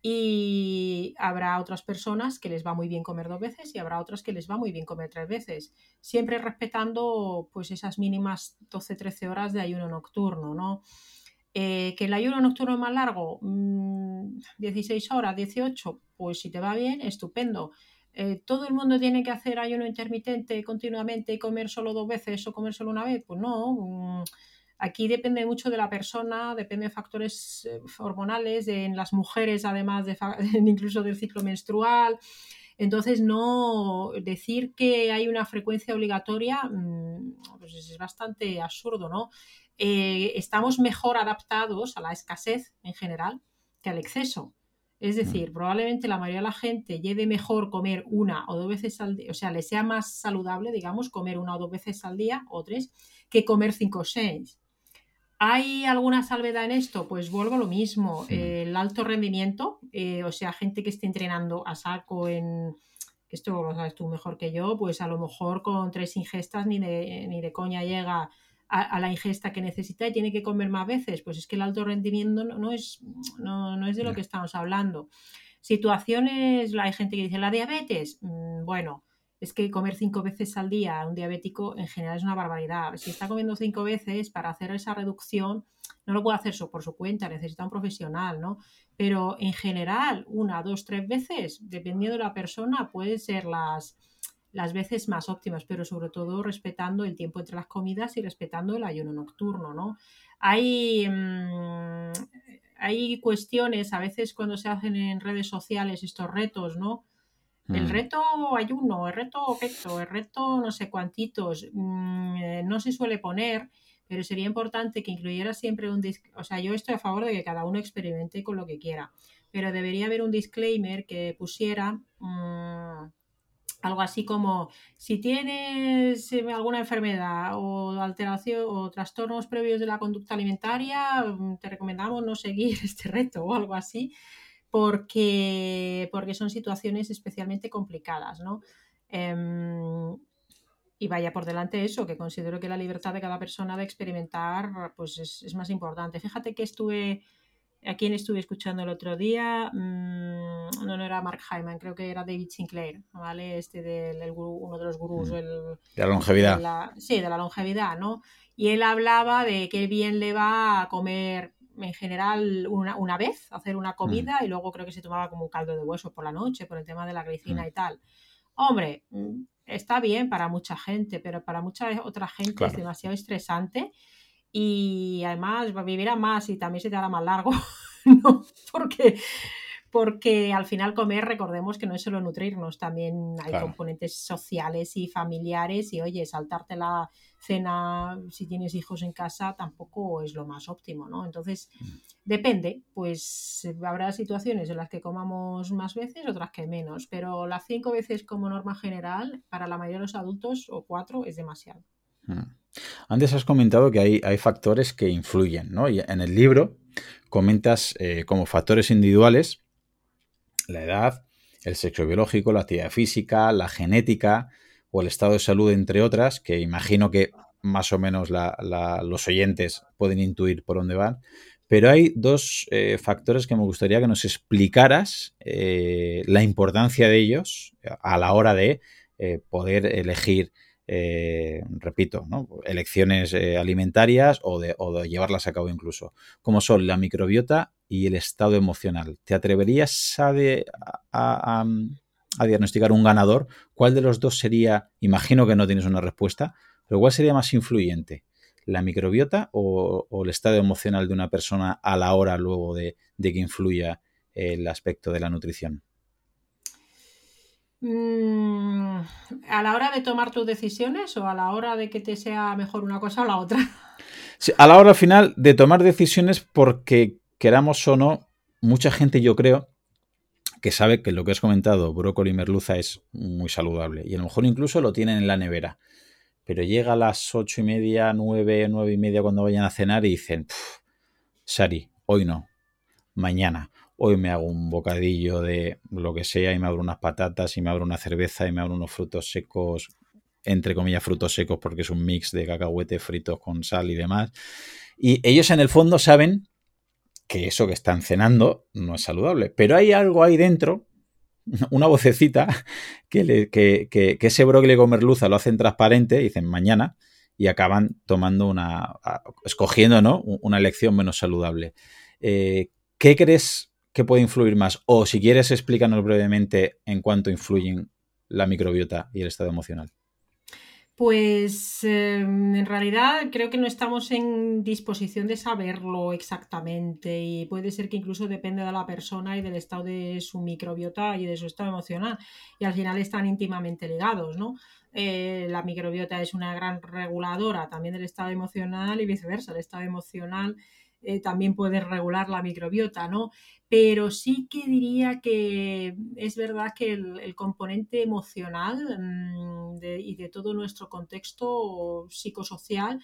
Y habrá otras personas que les va muy bien comer dos veces y habrá otras que les va muy bien comer tres veces, siempre respetando pues esas mínimas 12-13 horas de ayuno nocturno, ¿no? Eh, ¿Que el ayuno nocturno es más largo? 16 mm, horas, 18, pues si te va bien, estupendo. Eh, ¿Todo el mundo tiene que hacer ayuno intermitente continuamente y comer solo dos veces o comer solo una vez? Pues no. Mm, aquí depende mucho de la persona, depende de factores eh, hormonales, en las mujeres además de, <laughs> incluso del ciclo menstrual. Entonces, no decir que hay una frecuencia obligatoria, mm, pues es bastante absurdo, ¿no? Eh, estamos mejor adaptados a la escasez en general que al exceso. Es mm. decir, probablemente la mayoría de la gente lleve mejor comer una o dos veces al día, o sea, le sea más saludable, digamos, comer una o dos veces al día o tres, que comer cinco o seis. ¿Hay alguna salvedad en esto? Pues vuelvo a lo mismo. el alto rendimiento, eh, o sea, gente que esté entrenando a saco en, que esto lo sabes tú mejor que yo, pues a lo mejor con tres ingestas ni de, ni de coña llega a, la ingesta que necesita y tiene que comer más veces, pues es que el alto rendimiento no, es, no, es de lo que estamos hablando. Situaciones, hay gente que dice, la diabetes, mm, bueno, es que comer cinco veces al día a un diabético en general es una barbaridad. Si está comiendo cinco veces para hacer esa reducción, no lo puede hacer por su cuenta, necesita un profesional, ¿no? Pero en general, una, dos, tres veces, dependiendo de la persona, pueden ser las, las veces más óptimas, pero sobre todo respetando el tiempo entre las comidas y respetando el ayuno nocturno, ¿no? Hay, mm, hay cuestiones, a veces cuando se hacen en redes sociales estos retos, ¿no? El mm. reto ayuno, el reto pecho, el reto no sé cuantitos, mm, eh, no se suele poner, pero sería importante que incluyera siempre un... O sea, yo estoy a favor de que cada uno experimente con lo que quiera, pero debería haber un disclaimer que pusiera algo así como si tienes eh, alguna enfermedad o alteración o trastornos previos de la conducta alimentaria, mm, te recomendamos no seguir <laughs> este reto o algo así, porque, porque son situaciones especialmente complicadas, ¿no? Em, y vaya por delante eso, que considero que la libertad de cada persona de experimentar pues es, más importante. Fíjate que estuve, a quién estuve escuchando el otro día, mm, no, no era Mark Hyman, creo que era David Sinclair, ¿vale? Este del uno de los gurús. de la longevidad. sí, de la longevidad, ¿no? Y él hablaba de qué bien le va a comer en general una, una vez, hacer una comida y luego creo que se tomaba como un caldo de hueso por la noche por el tema de la glicina y tal. Hombre, mm, está bien para mucha gente, pero para mucha otra gente es demasiado estresante y además vivirá más y también se te hará más largo, <laughs> ¿no? Porque, porque al final comer, recordemos que no es solo nutrirnos, también hay componentes sociales y familiares y oye, saltarte la cena si tienes hijos en casa tampoco es lo más óptimo, ¿no? Entonces, mm. depende, pues habrá situaciones en las que comamos más veces, otras que menos, pero las cinco veces como norma general, para la mayoría de los adultos o cuatro es demasiado. Mm. Antes has comentado que hay, hay, factores que influyen, ¿no? Y en el libro comentas eh, como factores individuales la edad, el sexo biológico, la actividad física, la genética, o el estado de salud, entre otras, que imagino que más o menos los oyentes pueden intuir por dónde van. Pero hay dos eh, factores que me gustaría que nos explicaras eh, la importancia de ellos a la hora de eh, poder elegir, repito, elecciones alimentarias o de, llevarlas a cabo incluso, como son la microbiota y el estado emocional. ¿Te atreverías a a diagnosticar un ganador, ¿cuál de los dos sería, imagino que no tienes una respuesta, pero cuál sería más influyente? ¿La microbiota o, el estado emocional de una persona a la hora luego de, que influya el aspecto de la nutrición? Mm, ¿A la hora de tomar tus decisiones o a la hora de que te sea mejor una cosa o la otra? a la hora final de tomar decisiones porque queramos o no, mucha gente yo creo que sabe que lo que has comentado, brócoli y merluza, es muy saludable. Y a lo mejor incluso lo tienen en la nevera. Pero llega a las ocho y media, nueve, nueve y media cuando vayan a cenar y dicen, Sari, hoy no, mañana. Hoy me hago un bocadillo de lo que sea y me abro unas patatas y me abro una cerveza y me abro unos frutos secos, entre comillas frutos secos porque es un mix de cacahuete fritos con sal y demás. Y ellos en el fondo saben que eso que están cenando no es saludable. Pero hay algo ahí dentro, <laughs> una vocecita, que, que, ese brócoli con merluza lo hacen transparente, dicen mañana, y acaban tomando una, escogiendo ¿no? una elección menos saludable. Eh, ¿Qué crees que puede influir más? O si quieres, explícanos brevemente en cuánto influyen la microbiota y el estado emocional. Pues em, en realidad creo que no estamos en disposición de saberlo exactamente y puede ser que incluso depende de la persona y del estado de su microbiota y de su estado emocional y al final están íntimamente ligados, ¿no? Eh, la microbiota es una gran reguladora también del estado emocional y viceversa, el estado emocional eh, también puede regular la microbiota, ¿no? Pero sí que diría que es verdad que el, componente emocional mm, y de todo nuestro contexto psicosocial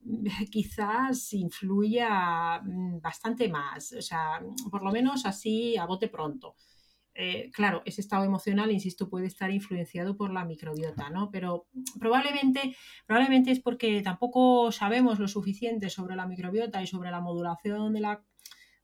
<laughs> quizás influya mm, bastante más, o sea, por lo menos así a bote pronto. Eh, claro, ese estado emocional, insisto, puede estar influenciado por la microbiota, ¿no? Pero probablemente, probablemente es porque tampoco sabemos lo suficiente sobre la microbiota y sobre la modulación de la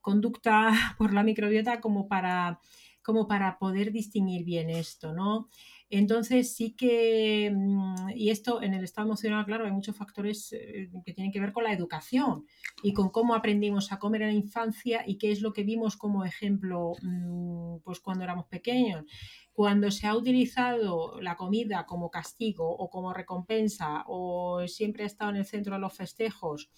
conducta <laughs> por la microbiota como para, como para poder distinguir bien esto, ¿no? Entonces sí que, mm, y esto en el estado emocional, claro, hay muchos factores eh, que tienen que ver con la educación y con cómo aprendimos a comer en la infancia y qué es lo que vimos como ejemplo mm, pues cuando éramos pequeños. Cuando se ha utilizado la comida como castigo o como recompensa o siempre ha estado en el centro de los festejos,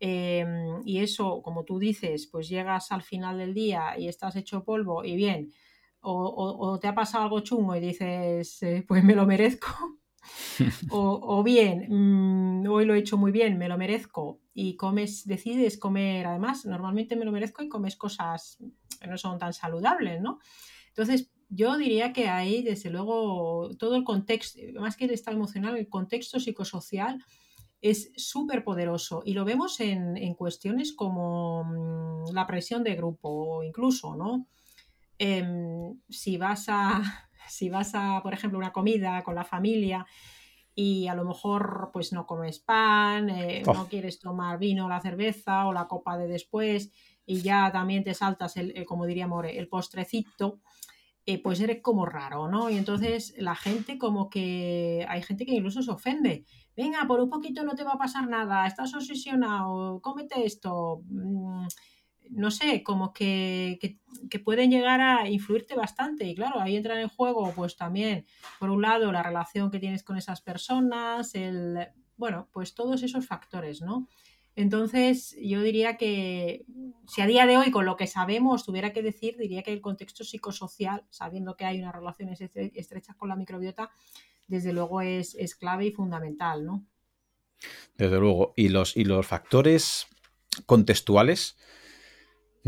em, y eso, como tú dices, pues llegas al final del día y estás hecho polvo y bien, o, te ha pasado algo chungo y dices, eh, pues me lo merezco. <laughs> o, bien, mm, hoy lo he hecho muy bien, me lo merezco y comes, decides comer, además, normalmente me lo merezco y comes cosas que no son tan saludables, ¿no? Entonces, yo diría que ahí, desde luego, todo el contexto, más que el estado emocional, el contexto psicosocial es súper poderoso y lo vemos en, en cuestiones como mm, la presión de grupo, incluso, ¿no? Em, si vas a, <laughs> si vas a, por ejemplo, una comida con la familia y a lo mejor pues no comes pan, eh, Oh. no quieres tomar vino o la cerveza o la copa de después y ya también te saltas el, el- como diría More, el postrecito, eh, pues eres como raro, ¿no? Y entonces la gente como que hay gente que incluso se ofende. Venga, por un poquito no te va a pasar nada, estás obsesionado, cómete esto. Mm, No sé, como que, que- pueden llegar a influirte bastante. Y claro, ahí entra en juego, pues también, por un lado, la relación que tienes con esas personas, el, bueno, pues todos esos factores, ¿no? Entonces, yo diría que si a día de hoy, con lo que sabemos, tuviera que decir, diría que el contexto psicosocial, sabiendo que hay unas relaciones estre- estrechas con la microbiota, desde luego es, es clave y fundamental, ¿no? Desde luego. Y los, y los factores contextuales,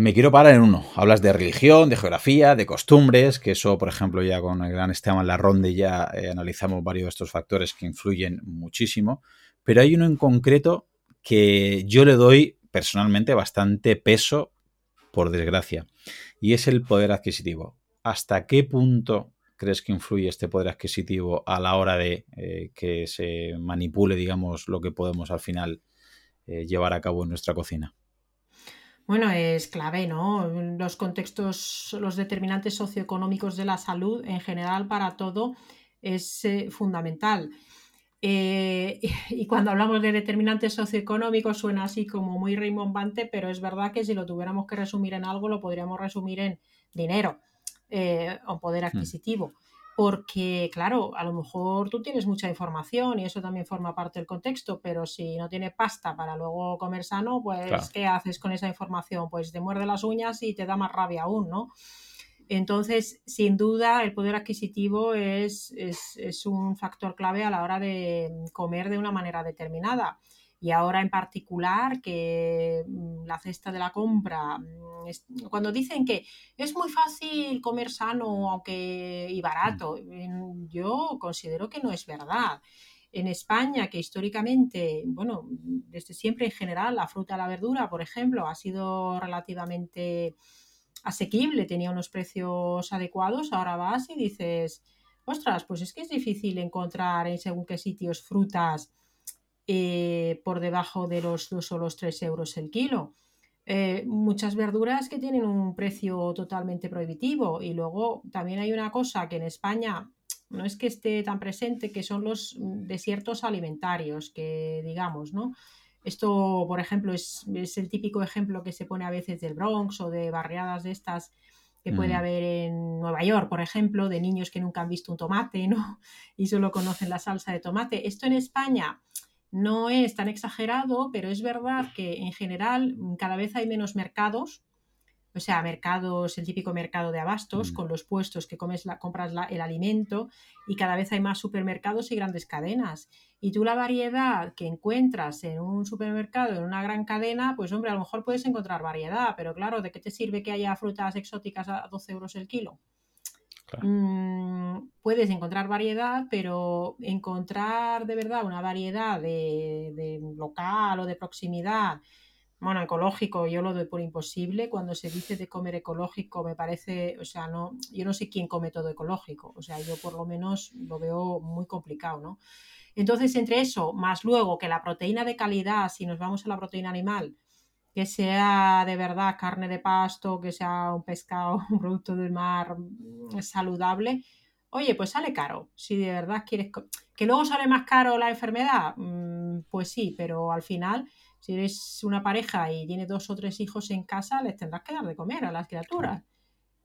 me quiero parar en uno. Hablas de religión, de geografía, de costumbres, que eso, por ejemplo, ya con el gran Esteban Larronde ya eh, analizamos varios de estos factores que influyen muchísimo. Pero hay uno en concreto que yo le doy personalmente bastante peso, por desgracia, y es el poder adquisitivo. ¿Hasta qué punto crees que influye este poder adquisitivo a la hora de eh, que se manipule, digamos, lo que podemos al final eh, llevar a cabo en nuestra cocina? Bueno, es clave, ¿no? Los contextos, los determinantes socioeconómicos de la salud en general para todo es eh, fundamental. Eh, <laughs> y cuando hablamos de determinantes socioeconómicos suena así como muy rimbombante, pero es verdad que si lo tuviéramos que resumir en algo, lo podríamos resumir en dinero eh, o poder adquisitivo. Porque, claro, a lo mejor tú tienes mucha información y eso también forma parte del contexto, pero si no tienes pasta para luego comer sano, pues Claro. ¿qué haces con esa información? Pues te muerde las uñas y te da más rabia aún, ¿no? Entonces, sin duda, el poder adquisitivo es, es, es un factor clave a la hora de comer de una manera determinada. Y ahora en particular que la cesta de la compra, mm, cuando dicen que es muy fácil comer sano aunque y barato, mm, yo considero que no es verdad. En España, que históricamente, bueno, desde siempre en general, la fruta y la verdura, por ejemplo, ha sido relativamente asequible, tenía unos precios adecuados, ahora vas y dices, ostras, pues es que es difícil encontrar en según qué sitios frutas eh, por debajo de los 2 o los 3 euros el kilo. Eh, muchas verduras que tienen un precio totalmente prohibitivo y luego también hay una cosa que en España no es que esté tan presente, que son los desiertos alimentarios, que digamos, ¿no? Esto, por ejemplo, es, es el típico ejemplo que se pone a veces del Bronx o de barriadas de estas que puede Mm. haber en Nueva York, por ejemplo, de niños que nunca han visto un tomate, ¿no? <laughs> Y solo conocen la salsa de tomate. Esto en España no es tan exagerado, pero es verdad que en general mm, cada vez hay menos mercados, o sea, mercados, el típico mercado de abastos, Mm. con los puestos que comes la, compras la- el alimento, y cada vez hay más supermercados y grandes cadenas. Y tú la variedad que encuentras en un supermercado, en una gran cadena, pues hombre, a lo mejor puedes encontrar variedad, pero claro, ¿de qué te sirve que haya frutas exóticas a 12 euros el kilo? Mm, puedes encontrar variedad, pero encontrar de verdad una variedad de, de local o de proximidad, bueno, ecológico, yo lo doy por imposible. Cuando se dice de comer ecológico, me parece, o sea, no, yo no sé quién come todo ecológico, o sea, yo por lo menos lo veo muy complicado, ¿no? Entonces, entre eso, más luego que la proteína de calidad, si nos vamos a la proteína animal, que sea de verdad carne de pasto, que sea un pescado, <laughs> un producto del mar mm, saludable, oye, pues sale caro. Si de verdad quieres... Que luego sale más caro la enfermedad, Mm, pues sí, pero al final, si eres una pareja y tienes dos o tres hijos en casa, les tendrás que dar de comer a las criaturas.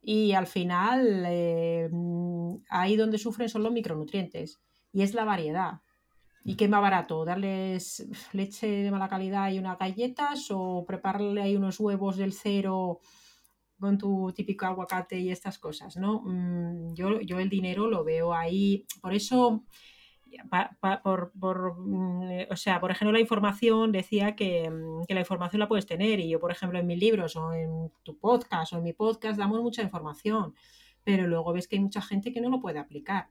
Y al final, eh, mm, ahí donde sufren son los micronutrientes y es la variedad. ¿Y qué más barato? ¿Darles leche de mala calidad y unas galletas o prepararle ahí unos huevos del cero con tu típico aguacate y estas cosas, ¿no? Mm, yo, yo el dinero lo veo ahí. Por eso, por, por, mm, eh, o sea, por ejemplo, la información decía que, mm, que la información la puedes tener y yo, por ejemplo, en mis libros o en tu podcast o en mi podcast damos mucha información, pero luego ves que hay mucha gente que no lo puede aplicar.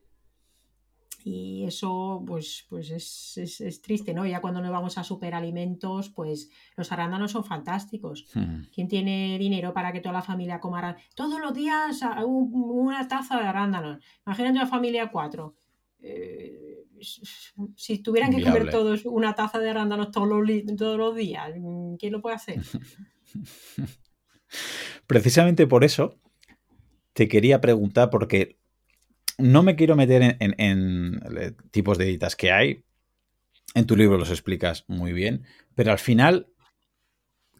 Y eso, pues, pues es, es- es triste, ¿no? Ya cuando nos vamos a superalimentos, pues los arándanos son fantásticos. Mm. ¿Quién tiene dinero para que toda la familia coma arándanos? Todos los días a- un- una taza de arándanos. Imagínate una familia cuatro. Eh, si tuvieran que comer todos una taza de arándanos todos los, todos los días, ¿quién lo puede hacer? <laughs> Precisamente por eso te quería preguntar, porque no me quiero meter en, tipos de dietas que hay. En tu libro los explicas muy bien, pero al final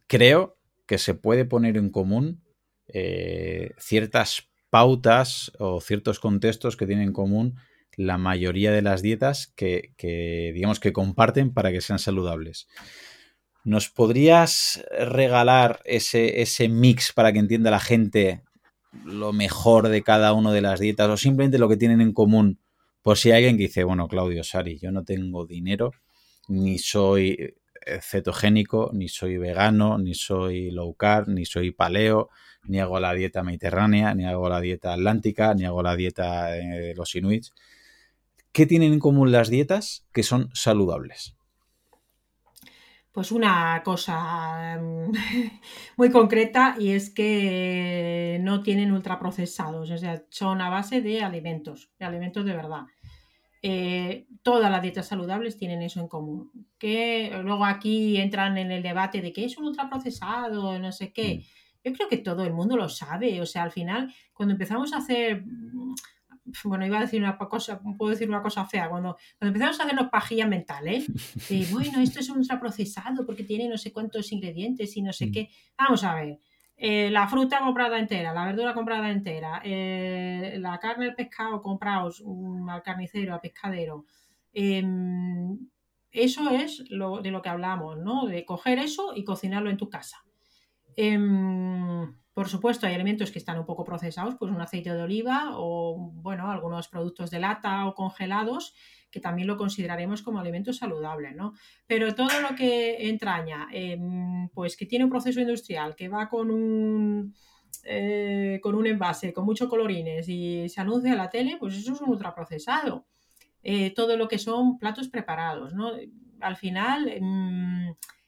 creo que se puede poner en común eh, ciertas pautas o ciertos contextos que tienen en común la mayoría de las dietas que, que, digamos que comparten para que sean saludables. ¿Nos podrías regalar ese, ese mix para que entienda la gente lo mejor de cada una de las dietas o simplemente lo que tienen en común? Por si hay alguien que dice, bueno, Claudio Sari, yo no tengo dinero, ni soy eh, cetogénico, ni soy vegano, ni soy low carb, ni soy paleo, ni hago la dieta mediterránea, ni hago la dieta atlántica, ni hago la dieta de los inuits. ¿Qué tienen en común las dietas que son saludables? Pues una cosa mm, <laughs> muy concreta y es que no tienen ultraprocesados, o sea, son a base de alimentos, de alimentos de verdad. Eh, todas las dietas saludables tienen eso en común. Que luego aquí entran en el debate de qué es un ultraprocesado, no sé qué. Mm. Yo creo que todo el mundo lo sabe. O sea, al final, cuando empezamos a hacer bueno, iba a decir una cosa, puedo decir una cosa fea, cuando, cuando empezamos a hacernos pajillas mentales, de, <laughs> bueno, esto es un ultraprocesado porque tiene no sé cuántos ingredientes y no sé mm. qué. Vamos a ver, eh, la fruta comprada entera, la verdura comprada entera, eh, la carne, el pescado comprados al carnicero, al pescadero. Em, eso es lo, de lo que hablamos, ¿no? De coger eso y cocinarlo en tu casa. Em, por supuesto, hay alimentos que están un poco procesados, pues un aceite de oliva o, bueno, algunos productos de lata o congelados, que también lo consideraremos como alimento saludable, ¿no? Pero todo lo que entraña, em, pues que tiene un proceso industrial, que va con un, eh, con un envase, con muchos colorines y se anuncia en la tele, pues eso es un ultraprocesado. Eh, todo lo que son platos preparados, ¿no? Al final...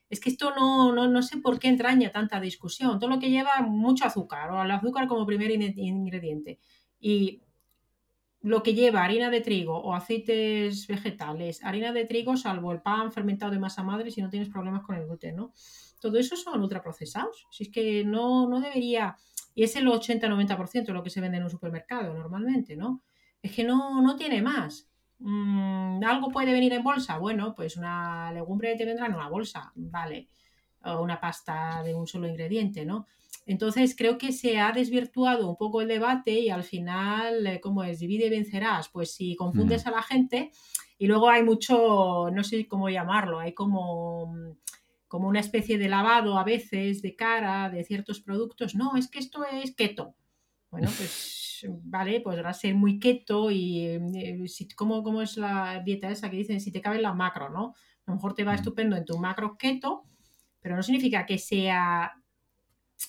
Es que esto no, no, no, sé por qué entraña tanta discusión. Todo lo que lleva mucho azúcar, o el azúcar como primer ingrediente. Y lo que lleva harina de trigo o aceites vegetales, harina de trigo, salvo el pan fermentado de masa madre, si no tienes problemas con el gluten, ¿no? Todo eso son ultraprocesados. Si es que no, no debería. Y es el 80-90% lo que se vende en un supermercado normalmente, ¿no? Es que no, no tiene más. Mm, ¿Algo puede venir en bolsa? Bueno, pues una legumbre te vendrá en una bolsa, vale. O una pasta de un solo ingrediente, ¿no? Entonces creo que se ha desvirtuado un poco el debate y al final, eh, ¿cómo es? Divide y vencerás. Pues si confundes mm. a la gente y luego hay mucho, no sé cómo llamarlo, hay como, como una especie de lavado a veces de cara de ciertos productos. No, es que esto es keto. Bueno, pues vale, podrá ser muy keto y eh, si, ¿cómo, es la dieta esa que dicen si te cabe la macro, ¿no? A lo mejor te va mm. estupendo en tu macro keto, pero no significa que sea,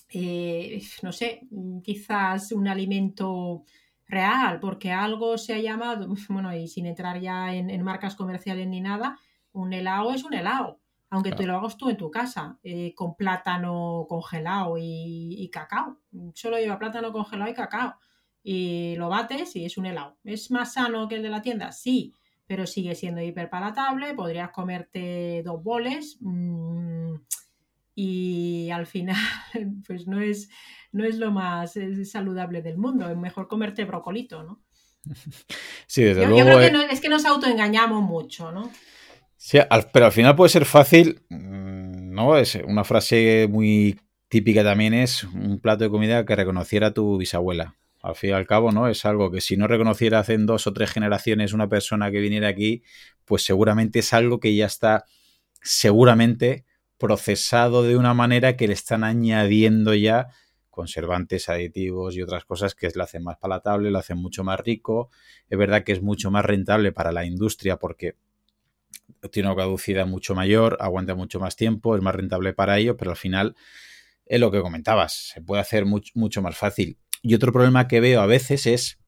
eh, no sé, quizás un alimento real, porque algo se ha llamado, <laughs> bueno, y sin entrar ya en marcas comerciales ni nada, un helado es un helado aunque te lo hagas tú en tu casa, eh, con plátano congelado y, cacao. Solo lleva plátano congelado y cacao. Y lo bates y es un helado. ¿Es más sano que el de la tienda? Sí, pero sigue siendo hiperpalatable. Podrías comerte dos boles. Mm, y al final, <laughs> pues no es, no es lo más saludable del mundo. Es mejor comerte brocolito, ¿no? <laughs> Sí, desde luego. Yo creo que es que nos autoengañamos mucho, ¿no? Sí, pero al final puede ser fácil, mm, ¿no? Es una frase muy típica también es un plato de comida que reconociera tu bisabuela. Al fin y al cabo, ¿no? Es algo que si no reconociera hace dos o tres generaciones una persona que viniera aquí, pues seguramente es algo que ya está seguramente procesado de una manera que le están añadiendo ya conservantes, aditivos y otras cosas que le hacen más palatable, lo hacen mucho más rico. Es verdad que es mucho más rentable para la industria porque tiene una caducidad mucho mayor, aguanta mucho más tiempo, es más rentable para ellos, pero al final es lo que comentabas, se puede hacer mucho, más fácil. Y otro problema que veo a veces es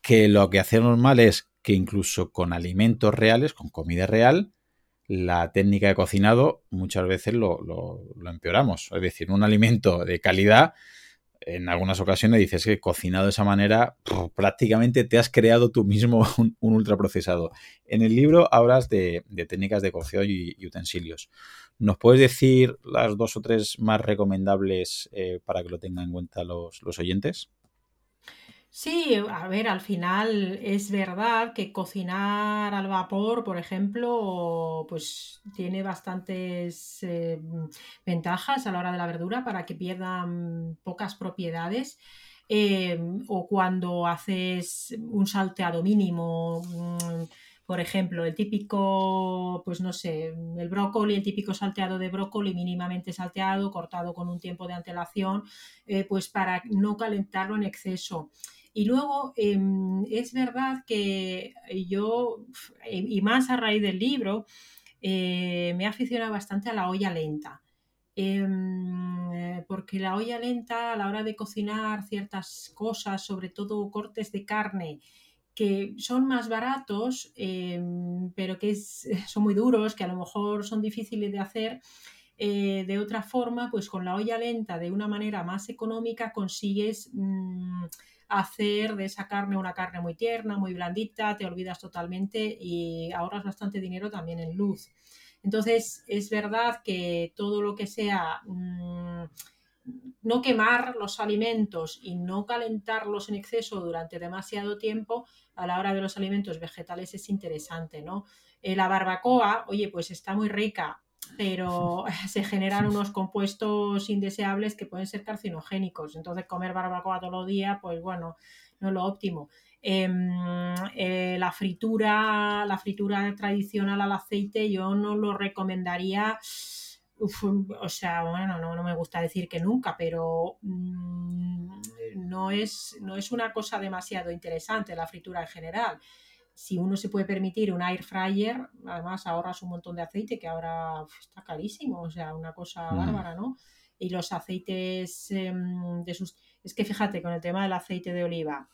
que lo que hacemos mal es que incluso con alimentos reales, con comida real, la técnica de cocinado muchas veces lo, empeoramos. Es decir, un alimento de calidad en algunas ocasiones dices que cocinado de esa manera, prácticamente te has creado tú mismo <laughs> un, ultraprocesado. En el libro hablas de, técnicas de cocción y, utensilios. ¿Nos puedes decir las dos o tres más recomendables eh, para que lo tengan en cuenta los, los oyentes? Sí, a ver, al final es verdad que cocinar al vapor, por ejemplo, pues tiene bastantes eh, ventajas a la hora de la verdura para que pierdan pocas propiedades. Eh, o cuando haces un salteado mínimo, mm, por ejemplo, el típico, pues no sé, el brócoli, el típico salteado de brócoli mínimamente salteado, cortado con un tiempo de antelación, eh, pues para no calentarlo en exceso. Y luego em, es verdad que yo, y más a raíz del libro, eh, me aficiona bastante a la olla lenta. Em, porque la olla lenta a la hora de cocinar ciertas cosas, sobre todo cortes de carne, que son más baratos, em, pero que <laughs> son muy duros, que a lo mejor son difíciles de hacer, eh, de otra forma, pues con la olla lenta, de una manera más económica, consigues... Mm, hacer de esa carne una carne muy tierna, muy blandita, te olvidas totalmente y ahorras bastante dinero también en luz. Entonces, es verdad que todo lo que sea mm, no quemar los alimentos y no calentarlos en exceso durante demasiado tiempo a la hora de los alimentos vegetales es interesante, ¿no? Eh, la barbacoa, oye, pues está muy rica, pero <laughs> se generan unos compuestos indeseables que pueden ser carcinogénicos. Entonces, comer barbacoa todos los días, pues bueno, no es lo óptimo. Em, eh, la fritura, la fritura tradicional al aceite, yo no lo recomendaría. o sea, bueno, no, me gusta decir que nunca, pero mm, no, es, no es una cosa demasiado interesante la fritura en general si uno se puede permitir un air fryer, además ahorras un montón de aceite que ahora está carísimo, o sea, una cosa mm. bárbara, ¿no? Y los aceites em, de sus... Es que fíjate, con el tema del aceite de oliva,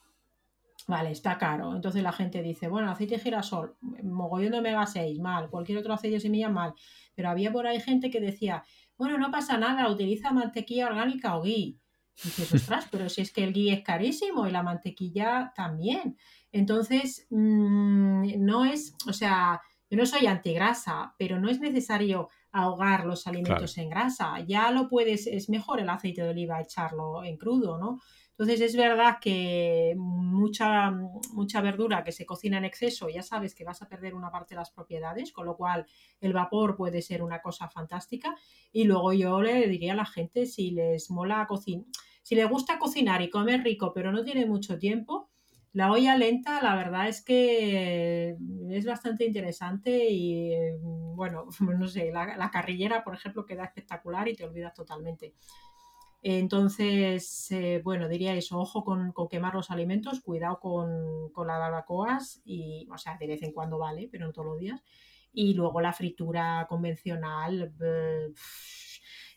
vale, está caro. Entonces la gente dice, bueno, aceite de girasol, mogollón de omega 6, mal, cualquier otro aceite de semilla, mal. Pero había por ahí gente que decía, bueno, no pasa nada, utiliza mantequilla orgánica o ghee. Y dices, ostras, pero si es que el ghee es carísimo y la mantequilla también. Entonces, mm, no es, o sea, yo no soy antigrasa, pero no es necesario ahogar los alimentos en grasa. Ya lo puedes, es mejor el aceite de oliva echarlo en crudo, ¿no? Entonces es verdad que mucha, mucha verdura que se cocina en exceso, ya sabes que vas a perder una parte de las propiedades, con lo cual el vapor puede ser una cosa fantástica. Y luego yo le diría a la gente, si les mola cocinar, si les gusta cocinar y comer rico, pero no tiene mucho tiempo, la olla lenta, la verdad es que es bastante interesante y, bueno, <laughs> no sé, la, carrillera, por ejemplo, queda espectacular y te olvidas totalmente. Entonces, eh, bueno, diría eso, ojo con, quemar los alimentos, cuidado con, con las barbacoas y, o sea, de vez en cuando vale, pero no todos los días. Y luego la fritura convencional,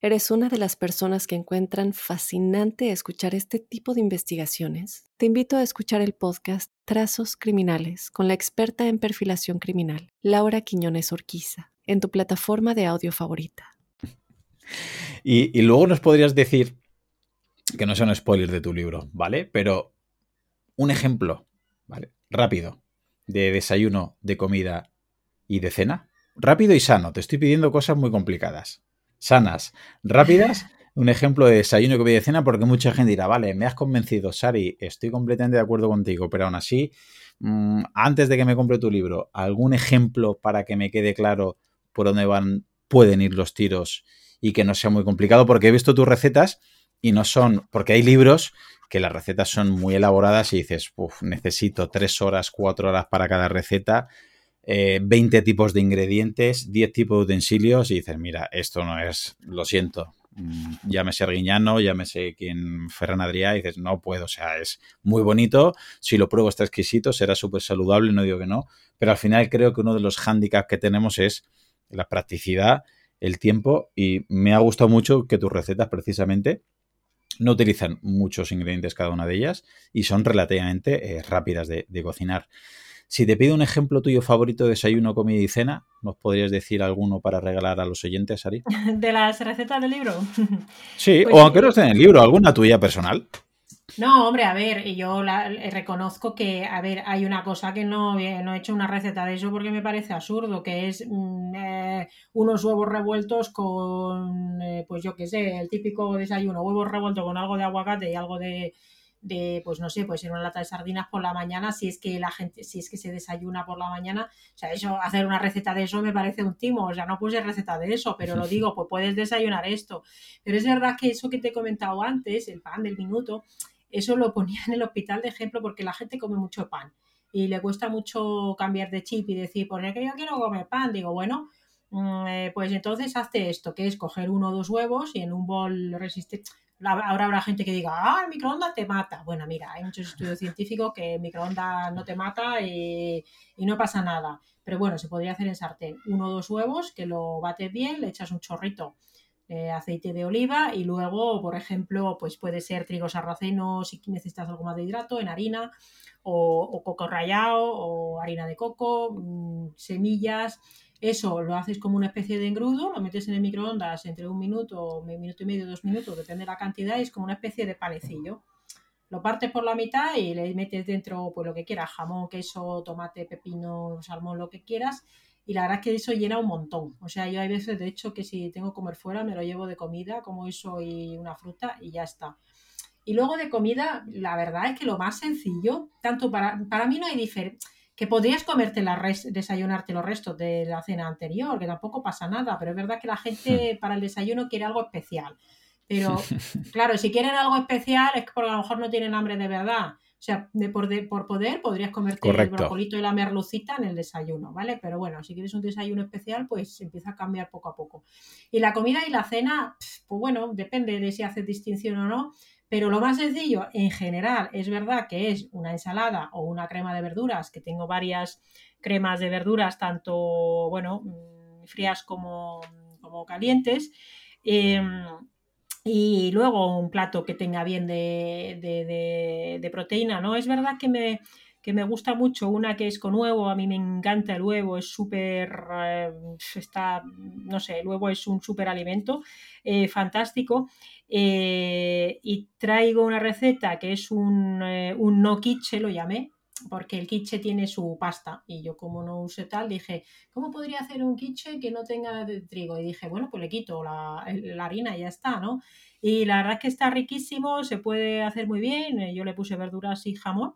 eres una de las personas que encuentran fascinante escuchar este tipo de investigaciones, te invito a escuchar el podcast Trazos Criminales con la experta en perfilación criminal, Laura Quiñones Orquiza, en tu plataforma de audio favorita. <laughs> Y, luego nos podrías decir, que no sea un spoiler de tu libro, ¿vale? Pero un ejemplo, ¿vale? Rápido, de desayuno, de comida y de cena. Rápido y sano. Te estoy pidiendo cosas muy complicadas. Sanas, rápidas. Un ejemplo de desayuno, comida y cena, porque mucha gente dirá, vale, me has convencido, Sari, estoy completamente de acuerdo contigo, pero aún así, mm, antes de que me compre tu libro, ¿algún ejemplo para que me quede claro por dónde van, pueden ir los tiros y que no sea muy complicado, porque he visto tus recetas y no son, porque hay libros que las recetas son muy elaboradas y dices, necesito tres horas, cuatro horas para cada receta, 20 eh, tipos de ingredientes, 10 tipos de utensilios y dices, mira, esto no es, lo siento, mm, llámese Arguiñano, llámese quien Ferran Adrià, y dices, no puedo, o sea, es muy bonito, si lo pruebo está exquisito, será súper saludable, no digo que no, pero al final creo que uno de los hándicaps que tenemos es la practicidad el tiempo y me ha gustado mucho que tus recetas precisamente no utilizan muchos ingredientes cada una de ellas y son relativamente eh, rápidas de, cocinar. Si te pido un ejemplo tuyo favorito de desayuno, comida y cena, ¿nos podrías decir alguno para regalar a los oyentes, Ari? <laughs> ¿De las recetas del libro? <laughs> Sí, pues o aunque no esté en el libro, alguna tuya personal. No, hombre, a ver, yo la, eh, reconozco que, a ver, hay una cosa que no, no he hecho una receta de eso porque me parece absurdo, que es mm, eh, unos huevos revueltos con, eh, pues yo qué sé, el típico desayuno, huevos revueltos con algo de aguacate y algo de, de, pues no sé, pues en una lata de sardinas por la mañana, si es que la gente, si es que se desayuna por la mañana, o sea, eso, hacer una receta de eso me parece un timo, o sea, no puse receta de eso, pero lo digo, pues puedes desayunar esto. Pero es verdad que eso que te he comentado antes, el pan del minuto, eso lo ponía en el hospital de ejemplo porque la gente come mucho pan y le cuesta mucho cambiar de chip y decir, pues es que yo quiero comer pan. Digo, bueno, mm, eh, pues entonces hazte esto, que es coger uno o dos huevos y en un bol resiste. Ahora habrá gente que diga, ah, el microondas te mata. Bueno, mira, hay muchos estudios científicos que el microondas no te mata y, no pasa nada. Pero bueno, se podría hacer en sartén. Uno o dos huevos, que lo bates bien, le echas un chorrito eh, aceite de oliva y luego, por ejemplo, pues puede ser trigo sarraceno si necesitas algo más de hidrato, en harina o, coco rallado o harina de coco, mm, semillas. Eso lo haces como una especie de engrudo, lo metes en el microondas entre un minuto, un minuto y medio, dos minutos, depende de la cantidad, y es como una especie de panecillo. Lo partes por la mitad y le metes dentro pues lo que quieras, jamón, queso, tomate, pepino, salmón, lo que quieras, y la verdad es que eso llena un montón. O sea, yo hay veces, de hecho, que si tengo que comer fuera, me lo llevo de comida, como eso y una fruta y ya está. Y luego de comida, la verdad es que lo más sencillo, tanto para, para mí no hay diferencia, que podrías comerte la res, desayunarte los restos de la cena anterior, que tampoco pasa nada, pero es verdad que la gente hmm. para el desayuno quiere algo especial. Pero <laughs> claro, si quieren algo especial es que porque a lo mejor no tienen hambre de verdad. O sea, de por, por poder podrías comerte el brocolito y la merlucita en el desayuno, ¿vale? Pero bueno, si quieres un desayuno especial, pues empieza a cambiar poco a poco. Y la comida y la cena, pues bueno, depende de si haces distinción o no. Pero lo más sencillo, en general, es verdad que es una ensalada o una crema de verduras, que tengo varias cremas de verduras, tanto, bueno, mm, frías como, como calientes. Eh, y luego un plato que tenga bien de, proteína, ¿no? Es verdad que me, me, gusta mucho una que es con huevo, a mí me encanta el huevo, es súper, eh, está, no sé, el huevo es un súper alimento, eh, fantástico. Eh, y traigo una receta que es un, un no quiche, lo llamé, porque el quiche tiene su pasta y yo como no usé tal dije, ¿cómo podría hacer un quiche que no tenga de trigo? Y dije, bueno, pues le quito la, harina y ya está, ¿no? Y la verdad es que está riquísimo, se puede hacer muy bien, eh, yo le puse verduras y jamón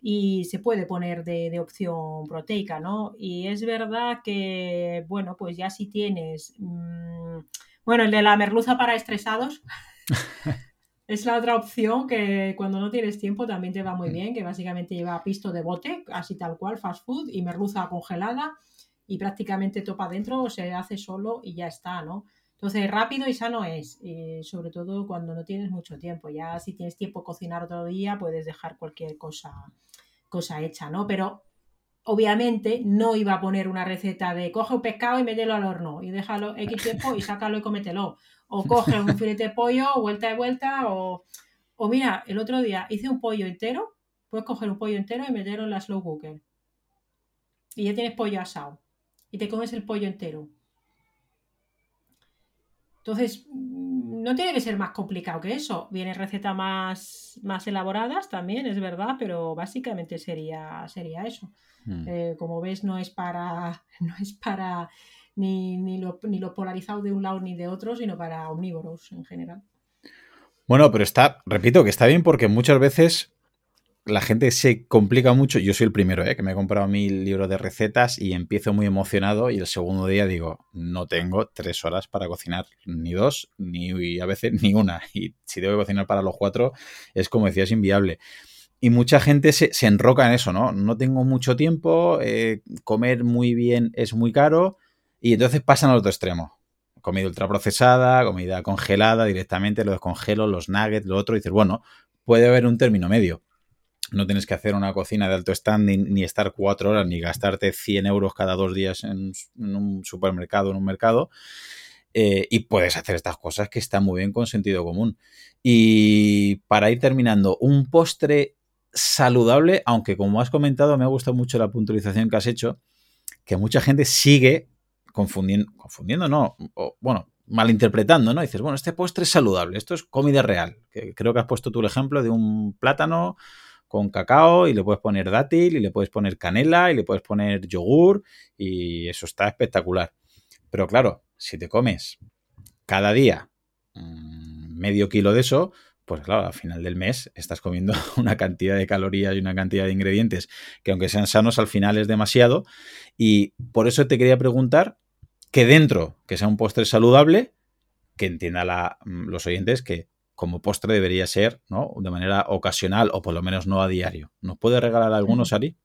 y se puede poner de, opción proteica, ¿no? Y es verdad que, bueno, pues ya si tienes, mm, bueno, el de la merluza para estresados. <laughs> Es la otra opción que cuando no tienes tiempo también te va muy mm. bien, que básicamente lleva pisto de bote, así tal cual, fast food, y merluza congelada y prácticamente topa dentro, se hace solo y ya está, ¿no? Entonces, rápido y sano es, sobre todo cuando no tienes mucho tiempo. Ya si tienes tiempo de cocinar otro día, puedes dejar cualquier cosa, cosa hecha, ¿no? Pero obviamente no iba a poner una receta de coge un pescado y mételo al horno y déjalo X tiempo y sácalo y cómetelo o coge un filete de pollo, vuelta de vuelta, o, o mira, el otro día hice un pollo entero, puedes coger un pollo entero y meterlo en la slow cooker. Y ya tienes pollo asado. Y te comes el pollo entero. Entonces, mm, no tiene que ser más complicado que eso. Vienen recetas más, más elaboradas también, es verdad, pero básicamente sería, sería eso. Hmm. Eh, como ves, no es para. <laughs> No es para ni, ni, lo, ni lo polarizado de un lado ni de otro, sino para omnívoros en general. Bueno, pero está, repito, que está bien porque muchas veces la gente se complica mucho. Yo soy el primero, ¿eh? que me he comprado mil libros de recetas y empiezo muy emocionado y el segundo día digo, no tengo tres horas para cocinar, ni dos, ni a veces ni una. <laughs> Y si tengo que cocinar para los cuatro, es como decías, inviable. Y mucha gente se, enroca en eso, ¿no? No tengo mucho tiempo, eh, comer muy bien es muy caro y entonces pasan al otro extremo. Comida ultraprocesada, comida congelada directamente, lo descongelo, los nuggets, lo otro. Y dices, bueno, puede haber un término medio. No tienes que hacer una cocina de alto standing, ni estar cuatro horas, ni gastarte 100 euros cada dos días en, un supermercado, en un mercado. Eh, y puedes hacer estas cosas que están muy bien con sentido común. Y para ir terminando, un postre saludable, aunque como has comentado, me ha gustado mucho la puntualización que has hecho, que mucha gente sigue confundiendo, confundiendo, no, bueno, malinterpretando, ¿no? Dices, bueno, este postre es saludable, esto es comida real. Que creo que has puesto tú el ejemplo de un plátano con cacao y le puedes poner dátil y le puedes poner canela y le puedes poner yogur y eso está espectacular. Pero claro, si te comes cada día mm, medio kilo de eso, pues claro, al final del mes estás comiendo <laughs> una cantidad de calorías y una cantidad de ingredientes que aunque sean sanos al final es demasiado. Y por eso te quería preguntar que dentro, que sea un postre saludable, que entienda mm, los oyentes que como postre debería ser, ¿no? De manera ocasional o por lo menos no a diario. ¿Nos puede regalar algunos, Ari?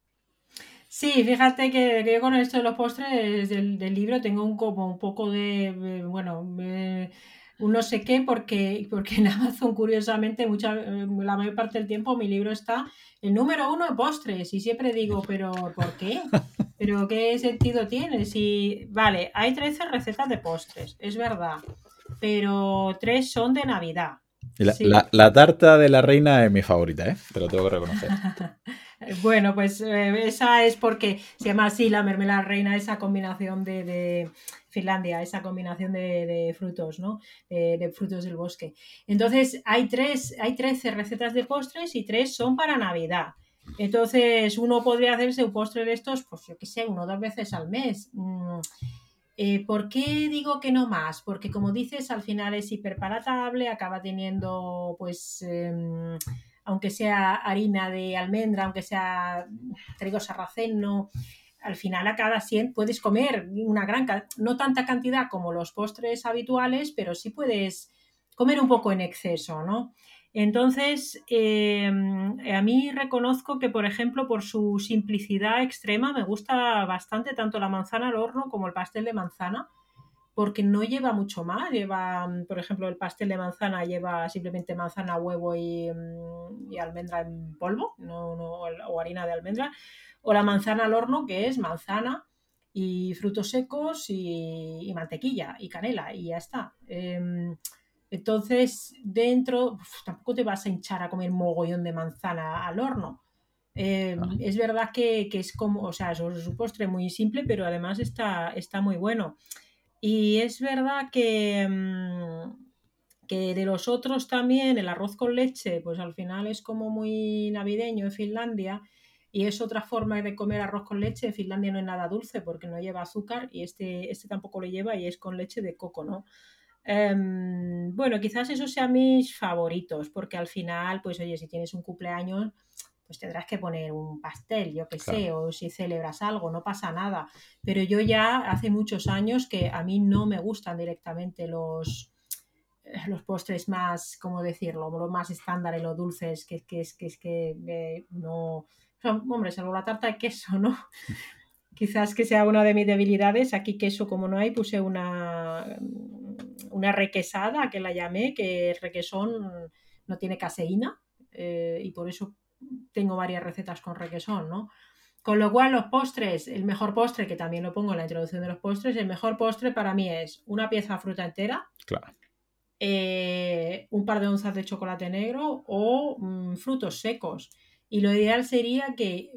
Sí, fíjate que, yo con esto de los postres del, libro tengo un, como un poco de, bueno, un no sé qué, porque, porque en Amazon, curiosamente, mucha, la mayor parte del tiempo mi libro está el número uno de postres. Y siempre digo, ¿pero por qué? <laughs> ¿Pero qué sentido tiene? Si, vale, hay 13 recetas de postres, es verdad, pero tres son de Navidad. La, tarta de la reina es mi favorita, ¿eh? Te lo tengo que reconocer. <laughs> bueno, pues eh, esa es porque se llama así la mermelada reina, esa combinación de, Finlandia, esa combinación de, frutos, ¿no? De, frutos del bosque. Entonces, hay, tres, hay 13 recetas de postres y tres son para Navidad. Entonces, uno podría hacerse un postre de estos, pues yo qué sé, uno o dos veces al mes. Mm, eh, ¿Por qué digo que no más? Porque como dices, al final es hiperpalatable, acaba teniendo, pues, em, aunque sea harina de almendra, aunque sea trigo sarraceno, al final acaba siendo, puedes comer una gran, no tanta cantidad como los postres habituales, pero sí puedes comer un poco en exceso, ¿no? Entonces, em, a mí reconozco que, por ejemplo, por su simplicidad extrema, me gusta bastante tanto la manzana al horno como el pastel de manzana, porque no lleva mucho más. Lleva, por ejemplo, el pastel de manzana lleva simplemente manzana, huevo y, mm, almendra en polvo, no, o harina de almendra. O la manzana al horno, que es manzana y frutos secos y, mantequilla y canela, y ya está. Em, entonces, dentro, tampoco te vas a hinchar a comer mogollón de manzana al horno. Em, es verdad que, es como, o sea, es un postre muy simple, pero además está, está muy bueno. Y es verdad que, em, que de los otros también, el arroz con leche, pues al final es como muy navideño en Finlandia. Y es otra forma de comer arroz con leche. En Finlandia no es nada dulce porque no lleva azúcar y este, este tampoco lo lleva y es con leche de coco, ¿no? Em, bueno, quizás esos sean mis favoritos, porque al final, pues oye, si tienes un cumpleaños, pues tendrás que poner un pastel, yo qué sé, o si celebras algo, no pasa nada. Pero yo ya hace muchos años que a mí no me gustan directamente los, eh, los postres más, ¿cómo decirlo? Los más estándares, los dulces, que, que es que, es que eh, no... hombre, salvo la tarta de queso, ¿no? <laughs> Quizás que sea una de mis debilidades. Aquí queso, como no hay, puse una una requesada que la llamé, que el requesón no tiene caseína eh, y por eso tengo varias recetas con requesón, ¿no? Con lo cual, los postres, el mejor postre, que también lo pongo en la introducción de los postres, el mejor postre para mí es una pieza de fruta entera, eh, un par de onzas de chocolate negro o mm, frutos secos. Y lo ideal sería que,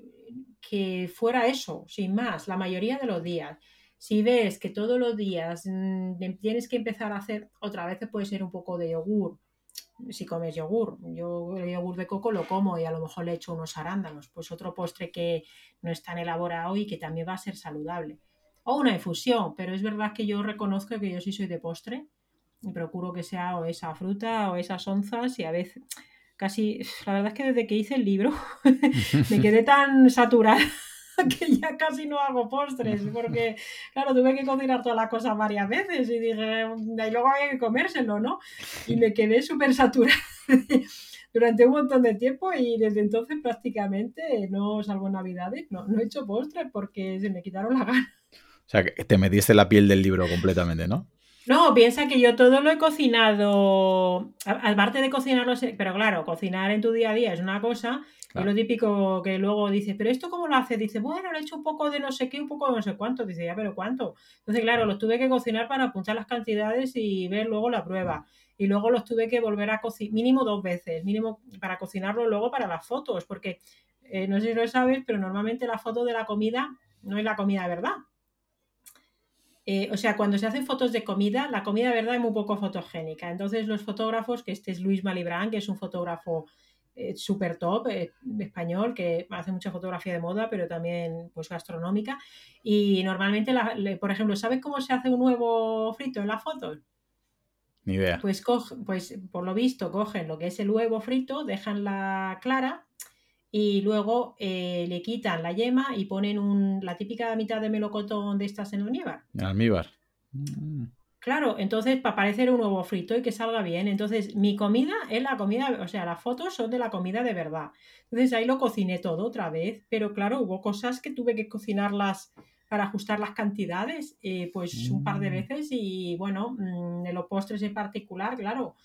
que fuera eso, sin más, la mayoría de los días si ves que todos los días mm, tienes que empezar a hacer, otra vez puede ser un poco de yogur, si comes yogur, yo el yogur de coco lo como y a lo mejor le echo unos arándanos, pues otro postre que no es tan elaborado y que también va a ser saludable. O una infusión, pero es verdad que yo reconozco que yo sí soy de postre y procuro que sea o esa fruta o esas onzas y a veces casi, la verdad es que desde que hice el libro <laughs> me quedé tan saturada <laughs> que ya casi no hago postres, porque, claro, tuve que cocinar todas las cosas varias veces y dije, y luego había que comérselo, ¿no? Y me quedé súper saturada <laughs> durante un montón de tiempo y desde entonces prácticamente, no salvo Navidades, no, no he hecho postres porque se me quitaron la gana. O sea, que te metiste la piel del libro completamente, ¿no? No, piensa que yo todo lo he cocinado, aparte de cocinarlo, pero claro, cocinar en tu día a día es una cosa, Y lo típico que luego dice, pero esto cómo lo hace? Dice, bueno, le he hecho un poco de no sé qué, un poco de no sé cuánto. Dice, ya, pero ¿cuánto? Entonces, claro, los tuve que cocinar para apuntar las cantidades y ver luego la prueba. Y luego los tuve que volver a cocinar, mínimo dos veces, mínimo para cocinarlo luego para las fotos, porque eh, no sé si lo sabes, pero normalmente la foto de la comida no es la comida de verdad. Eh, o sea, cuando se hacen fotos de comida, la comida de verdad es muy poco fotogénica. Entonces, los fotógrafos, que este es Luis Malibrán, que es un fotógrafo eh, súper top eh, español, que hace mucha fotografía de moda, pero también pues gastronómica. Y normalmente, por ejemplo, ¿sabes cómo se hace un huevo frito en las fotos? Ni idea. Pues, pues por lo visto cogen lo que es el huevo frito, dejan la clara y luego eh, le quitan la yema y ponen un, la típica mitad de melocotón de estas en almíbar. En almíbar. Mm. Claro, entonces para parecer un huevo frito y que salga bien. Entonces, mi comida es la comida, o sea, las fotos son de la comida de verdad. Entonces ahí lo cociné todo otra vez, pero claro, hubo cosas que tuve que cocinarlas para ajustar las cantidades, eh, pues un par de mm. veces y bueno, mm, en los postres en particular, claro,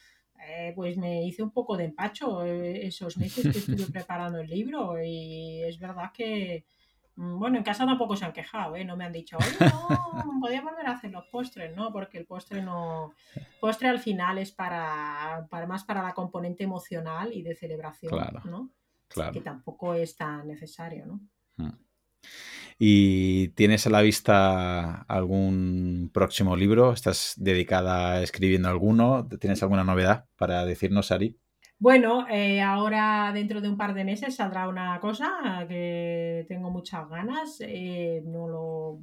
eh, pues me hice un poco de empacho eh, esos meses que estuve <laughs> preparando el libro y es verdad que, mm, bueno, en casa tampoco se han quejado, ¿eh? No me han dicho, oye, no, <laughs> podía volver a hacer los postres, ¿no? Porque el postre no... Postre al final es para, para más para la componente emocional y de celebración, ¿no? Claro. Que tampoco es tan necesario, ¿no? Hmm. ¿Y tienes a la vista algún próximo libro? ¿Estás dedicada a escribiendo alguno? ¿Tienes alguna novedad para decirnos, Ari? Bueno, eh, ahora dentro de un par de meses saldrá una cosa que tengo muchas ganas. Eh, no, lo,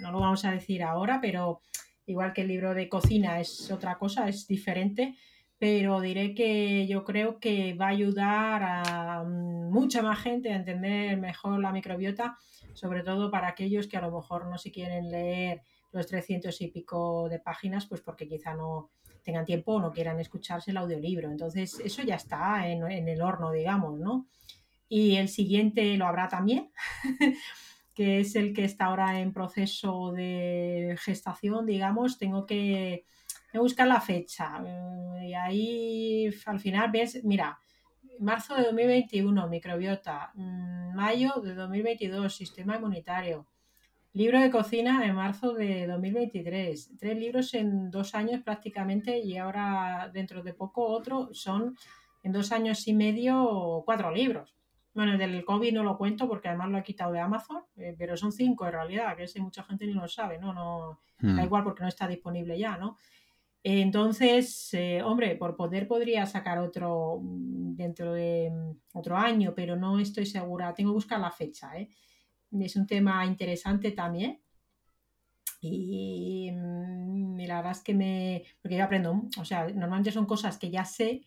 no lo vamos a decir ahora, pero igual que el libro de cocina es otra cosa, es diferente pero diré que yo creo que va a ayudar a mucha más gente a entender mejor la microbiota sobre todo para aquellos que a lo mejor no se quieren leer los 300 y pico de páginas, pues porque quizá no tengan tiempo o no quieran escucharse el audiolibro. Entonces, eso ya está en, el horno, digamos, ¿no? Y el siguiente lo habrá también, <laughs> que es el que está ahora en proceso de gestación, digamos. Tengo que buscar la fecha. Eh, y ahí al final ves, mira, marzo de 2021, microbiota. Mm, mayo de 2022, sistema inmunitario. Libro de cocina en marzo de 2023. Tres libros en dos años prácticamente y ahora dentro de poco otro. Son en dos años y medio cuatro libros. Bueno, el del COVID no lo cuento porque además lo he quitado de Amazon, eh, pero son cinco en realidad, que ese mucha gente ni lo sabe, ¿no? no Da hmm. igual porque no está disponible ya, ¿no? Entonces, eh, hombre, por poder podría sacar otro mm, dentro de mm, otro año, pero no estoy segura. Tengo que buscar la fecha. ¿eh? Es un tema interesante también. Y, mm, la verdad es que me. Porque yo aprendo, o sea, normalmente son cosas que ya sé,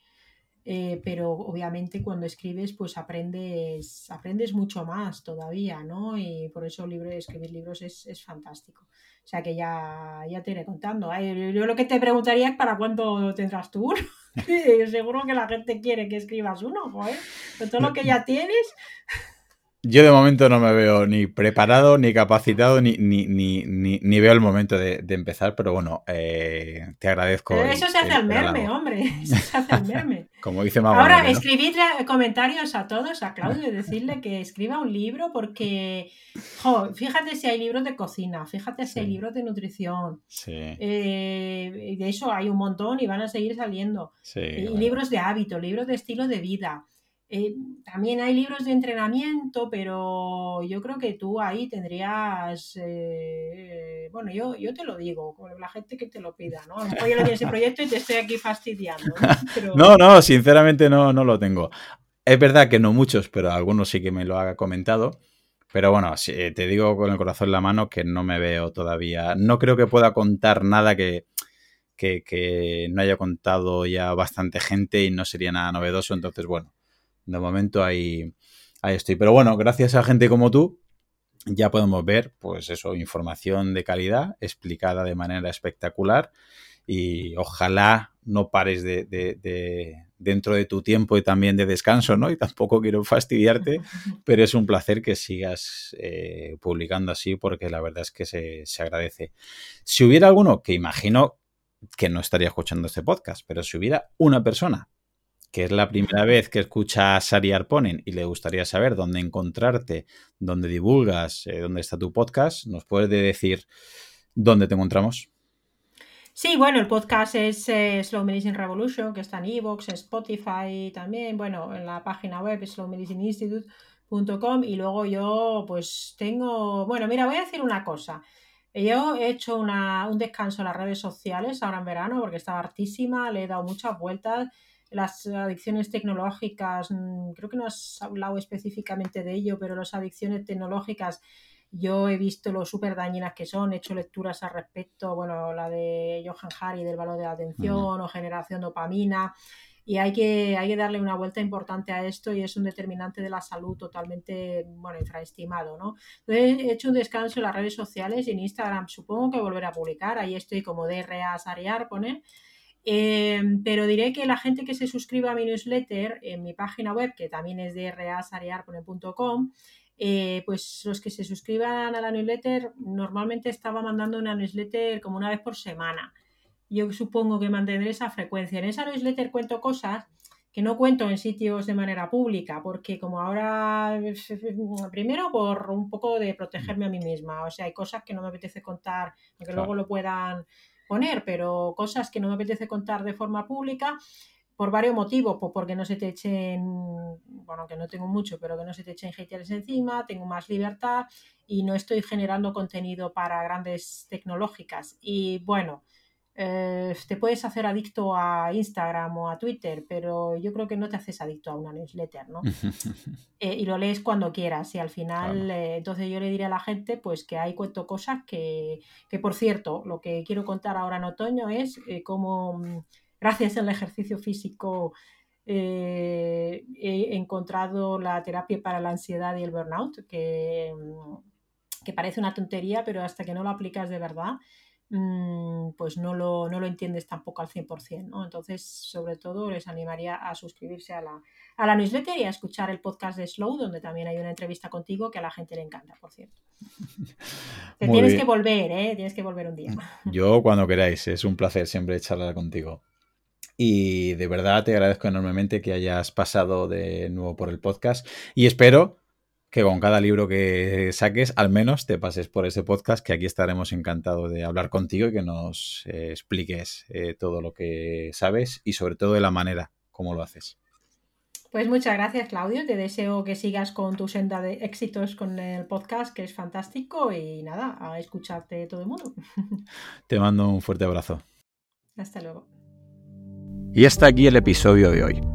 eh, pero obviamente cuando escribes, pues aprendes, aprendes mucho más todavía, ¿no? Y por eso escribir libros es, es fantástico. O sea que ya, ya te iré contando. Yo lo que te preguntaría es para cuándo tendrás tú uno. <laughs> Seguro que la gente quiere que escribas uno, joder. Con todo lo que ya tienes. Yo de momento no me veo ni preparado, ni capacitado, ni, ni, ni, veo el momento de, empezar, pero bueno, eh, te agradezco. <laughs> eso se hace al merme, hombre. <laughs> Eso se hace al merme. Como dice Mamá. Ahora, escribidle comentarios a todos, a Claudio, y decirle que escriba un libro, porque, jo, fíjate si hay libros de cocina, fíjate si hay libros de nutrición. Sí. Eh, de eso hay un montón y van a seguir saliendo. Sí, y libros de hábito, libros de estilo de vida. Eh, también hay libros de entrenamiento, pero yo creo que tú ahí tendrías, eh, bueno, yo, yo te lo digo, la gente que te lo pida, ¿no? A lo mejor yo no ese proyecto y te estoy aquí fastidiando. <laughs> ¿no? no, sinceramente no, no lo tengo. Es verdad que no muchos, pero algunos sí que me lo ha comentado. Pero bueno, te digo con el corazón en la mano que no me veo todavía. No creo que pueda contar nada que, que, que no haya contado ya bastante gente y no sería nada novedoso. Entonces, bueno, de momento ahí, ahí estoy. Pero bueno, gracias a gente como tú, ya podemos ver, pues eso, información de calidad explicada de manera espectacular y ojalá no pares de, de, dentro de tu tiempo y también de descanso, ¿no? Y tampoco quiero fastidiarte, <laughs> pero es un placer que sigas eh, publicando así porque la verdad es que se, se agradece. Si hubiera alguno, que imagino que no estaría escuchando este podcast, pero si hubiera una persona que es la primera vez que escucha a Sari Arponen y le gustaría saber dónde encontrarte, dónde divulgas, eh, dónde está tu podcast, ¿nos puedes decir dónde te encontramos? Sí, bueno, el podcast es eh, Slow Medicine Revolution, que está en Evox, en Spotify también, bueno, en la página web slowmedicineinstitute.com y luego yo pues tengo, bueno, mira, voy a decir una cosa. Yo he hecho un descanso en las redes sociales ahora en verano porque estaba hartísima, le he dado muchas vueltas las adicciones tecnológicas, mm, creo que no has hablado específicamente de ello, pero las adicciones tecnológicas yo he visto lo súper dañinas que son, he hecho lecturas al respecto, bueno, la de Johan Hari del valor de la atención o generación dopamina, y hay que, hay que darle una vuelta importante a esto y es un determinante de la salud totalmente, bueno, infraestimado, ¿no? Entonces he hecho un descanso en las redes sociales y en Instagram supongo que volveré a publicar, ahí estoy como DRA Sariar, poner, eh, pero diré que la gente que se suscriba a mi newsletter en mi página web, que también es de rasarearpone.com, eh, pues los que se suscriban a la newsletter, normalmente estaba mandando una newsletter como una vez por semana. Yo supongo que mantendré esa frecuencia. En esa newsletter cuento cosas que no cuento en sitios de manera pública, porque como ahora, <laughs> primero por un poco de protegerme a mí misma, o sea, hay cosas que no me apetece contar, aunque luego lo puedan poner, pero cosas que no me apetece contar de forma pública por varios motivos, pues porque no se te echen, bueno, que no tengo mucho, pero que no se te echen haters encima, tengo más libertad y no estoy generando contenido para grandes tecnológicas. Y bueno, eh, te puedes hacer adicto a Instagram o a Twitter, pero yo creo que no te haces adicto a una newsletter, ¿no? <laughs> Eh, y lo lees cuando quieras y al final, eh, entonces yo le diré a la gente pues que ahí cuento cosas que, que, por cierto, lo que quiero contar ahora en otoño es cómo mm, gracias al ejercicio físico he encontrado la terapia para la ansiedad y el burnout, que, mm, que parece una tontería, pero hasta que no lo aplicas de verdad, pues no lo, no lo entiendes tampoco al 100%, ¿no? Entonces, sobre todo, les animaría a suscribirse a la, a la newsletter y a escuchar el podcast de Slow, donde también hay una entrevista contigo que a la gente le encanta, por cierto. <laughs> Te tienes que volver, ¿eh? Tienes que volver un día. <laughs> Yo cuando queráis, es un placer siempre charlar contigo. Y de verdad te agradezco enormemente que hayas pasado de nuevo por el podcast y espero que con cada libro que saques, al menos te pases por ese podcast, que aquí estaremos encantados de hablar contigo y que nos eh, expliques eh, todo lo que sabes y sobre todo de la manera como lo haces. Pues muchas gracias, Claudio. Te deseo que sigas con tu senda de éxitos con el podcast, que es fantástico, y nada, a escucharte todo el mundo. <laughs> Te mando un fuerte abrazo. Hasta luego. Y hasta aquí el episodio de hoy.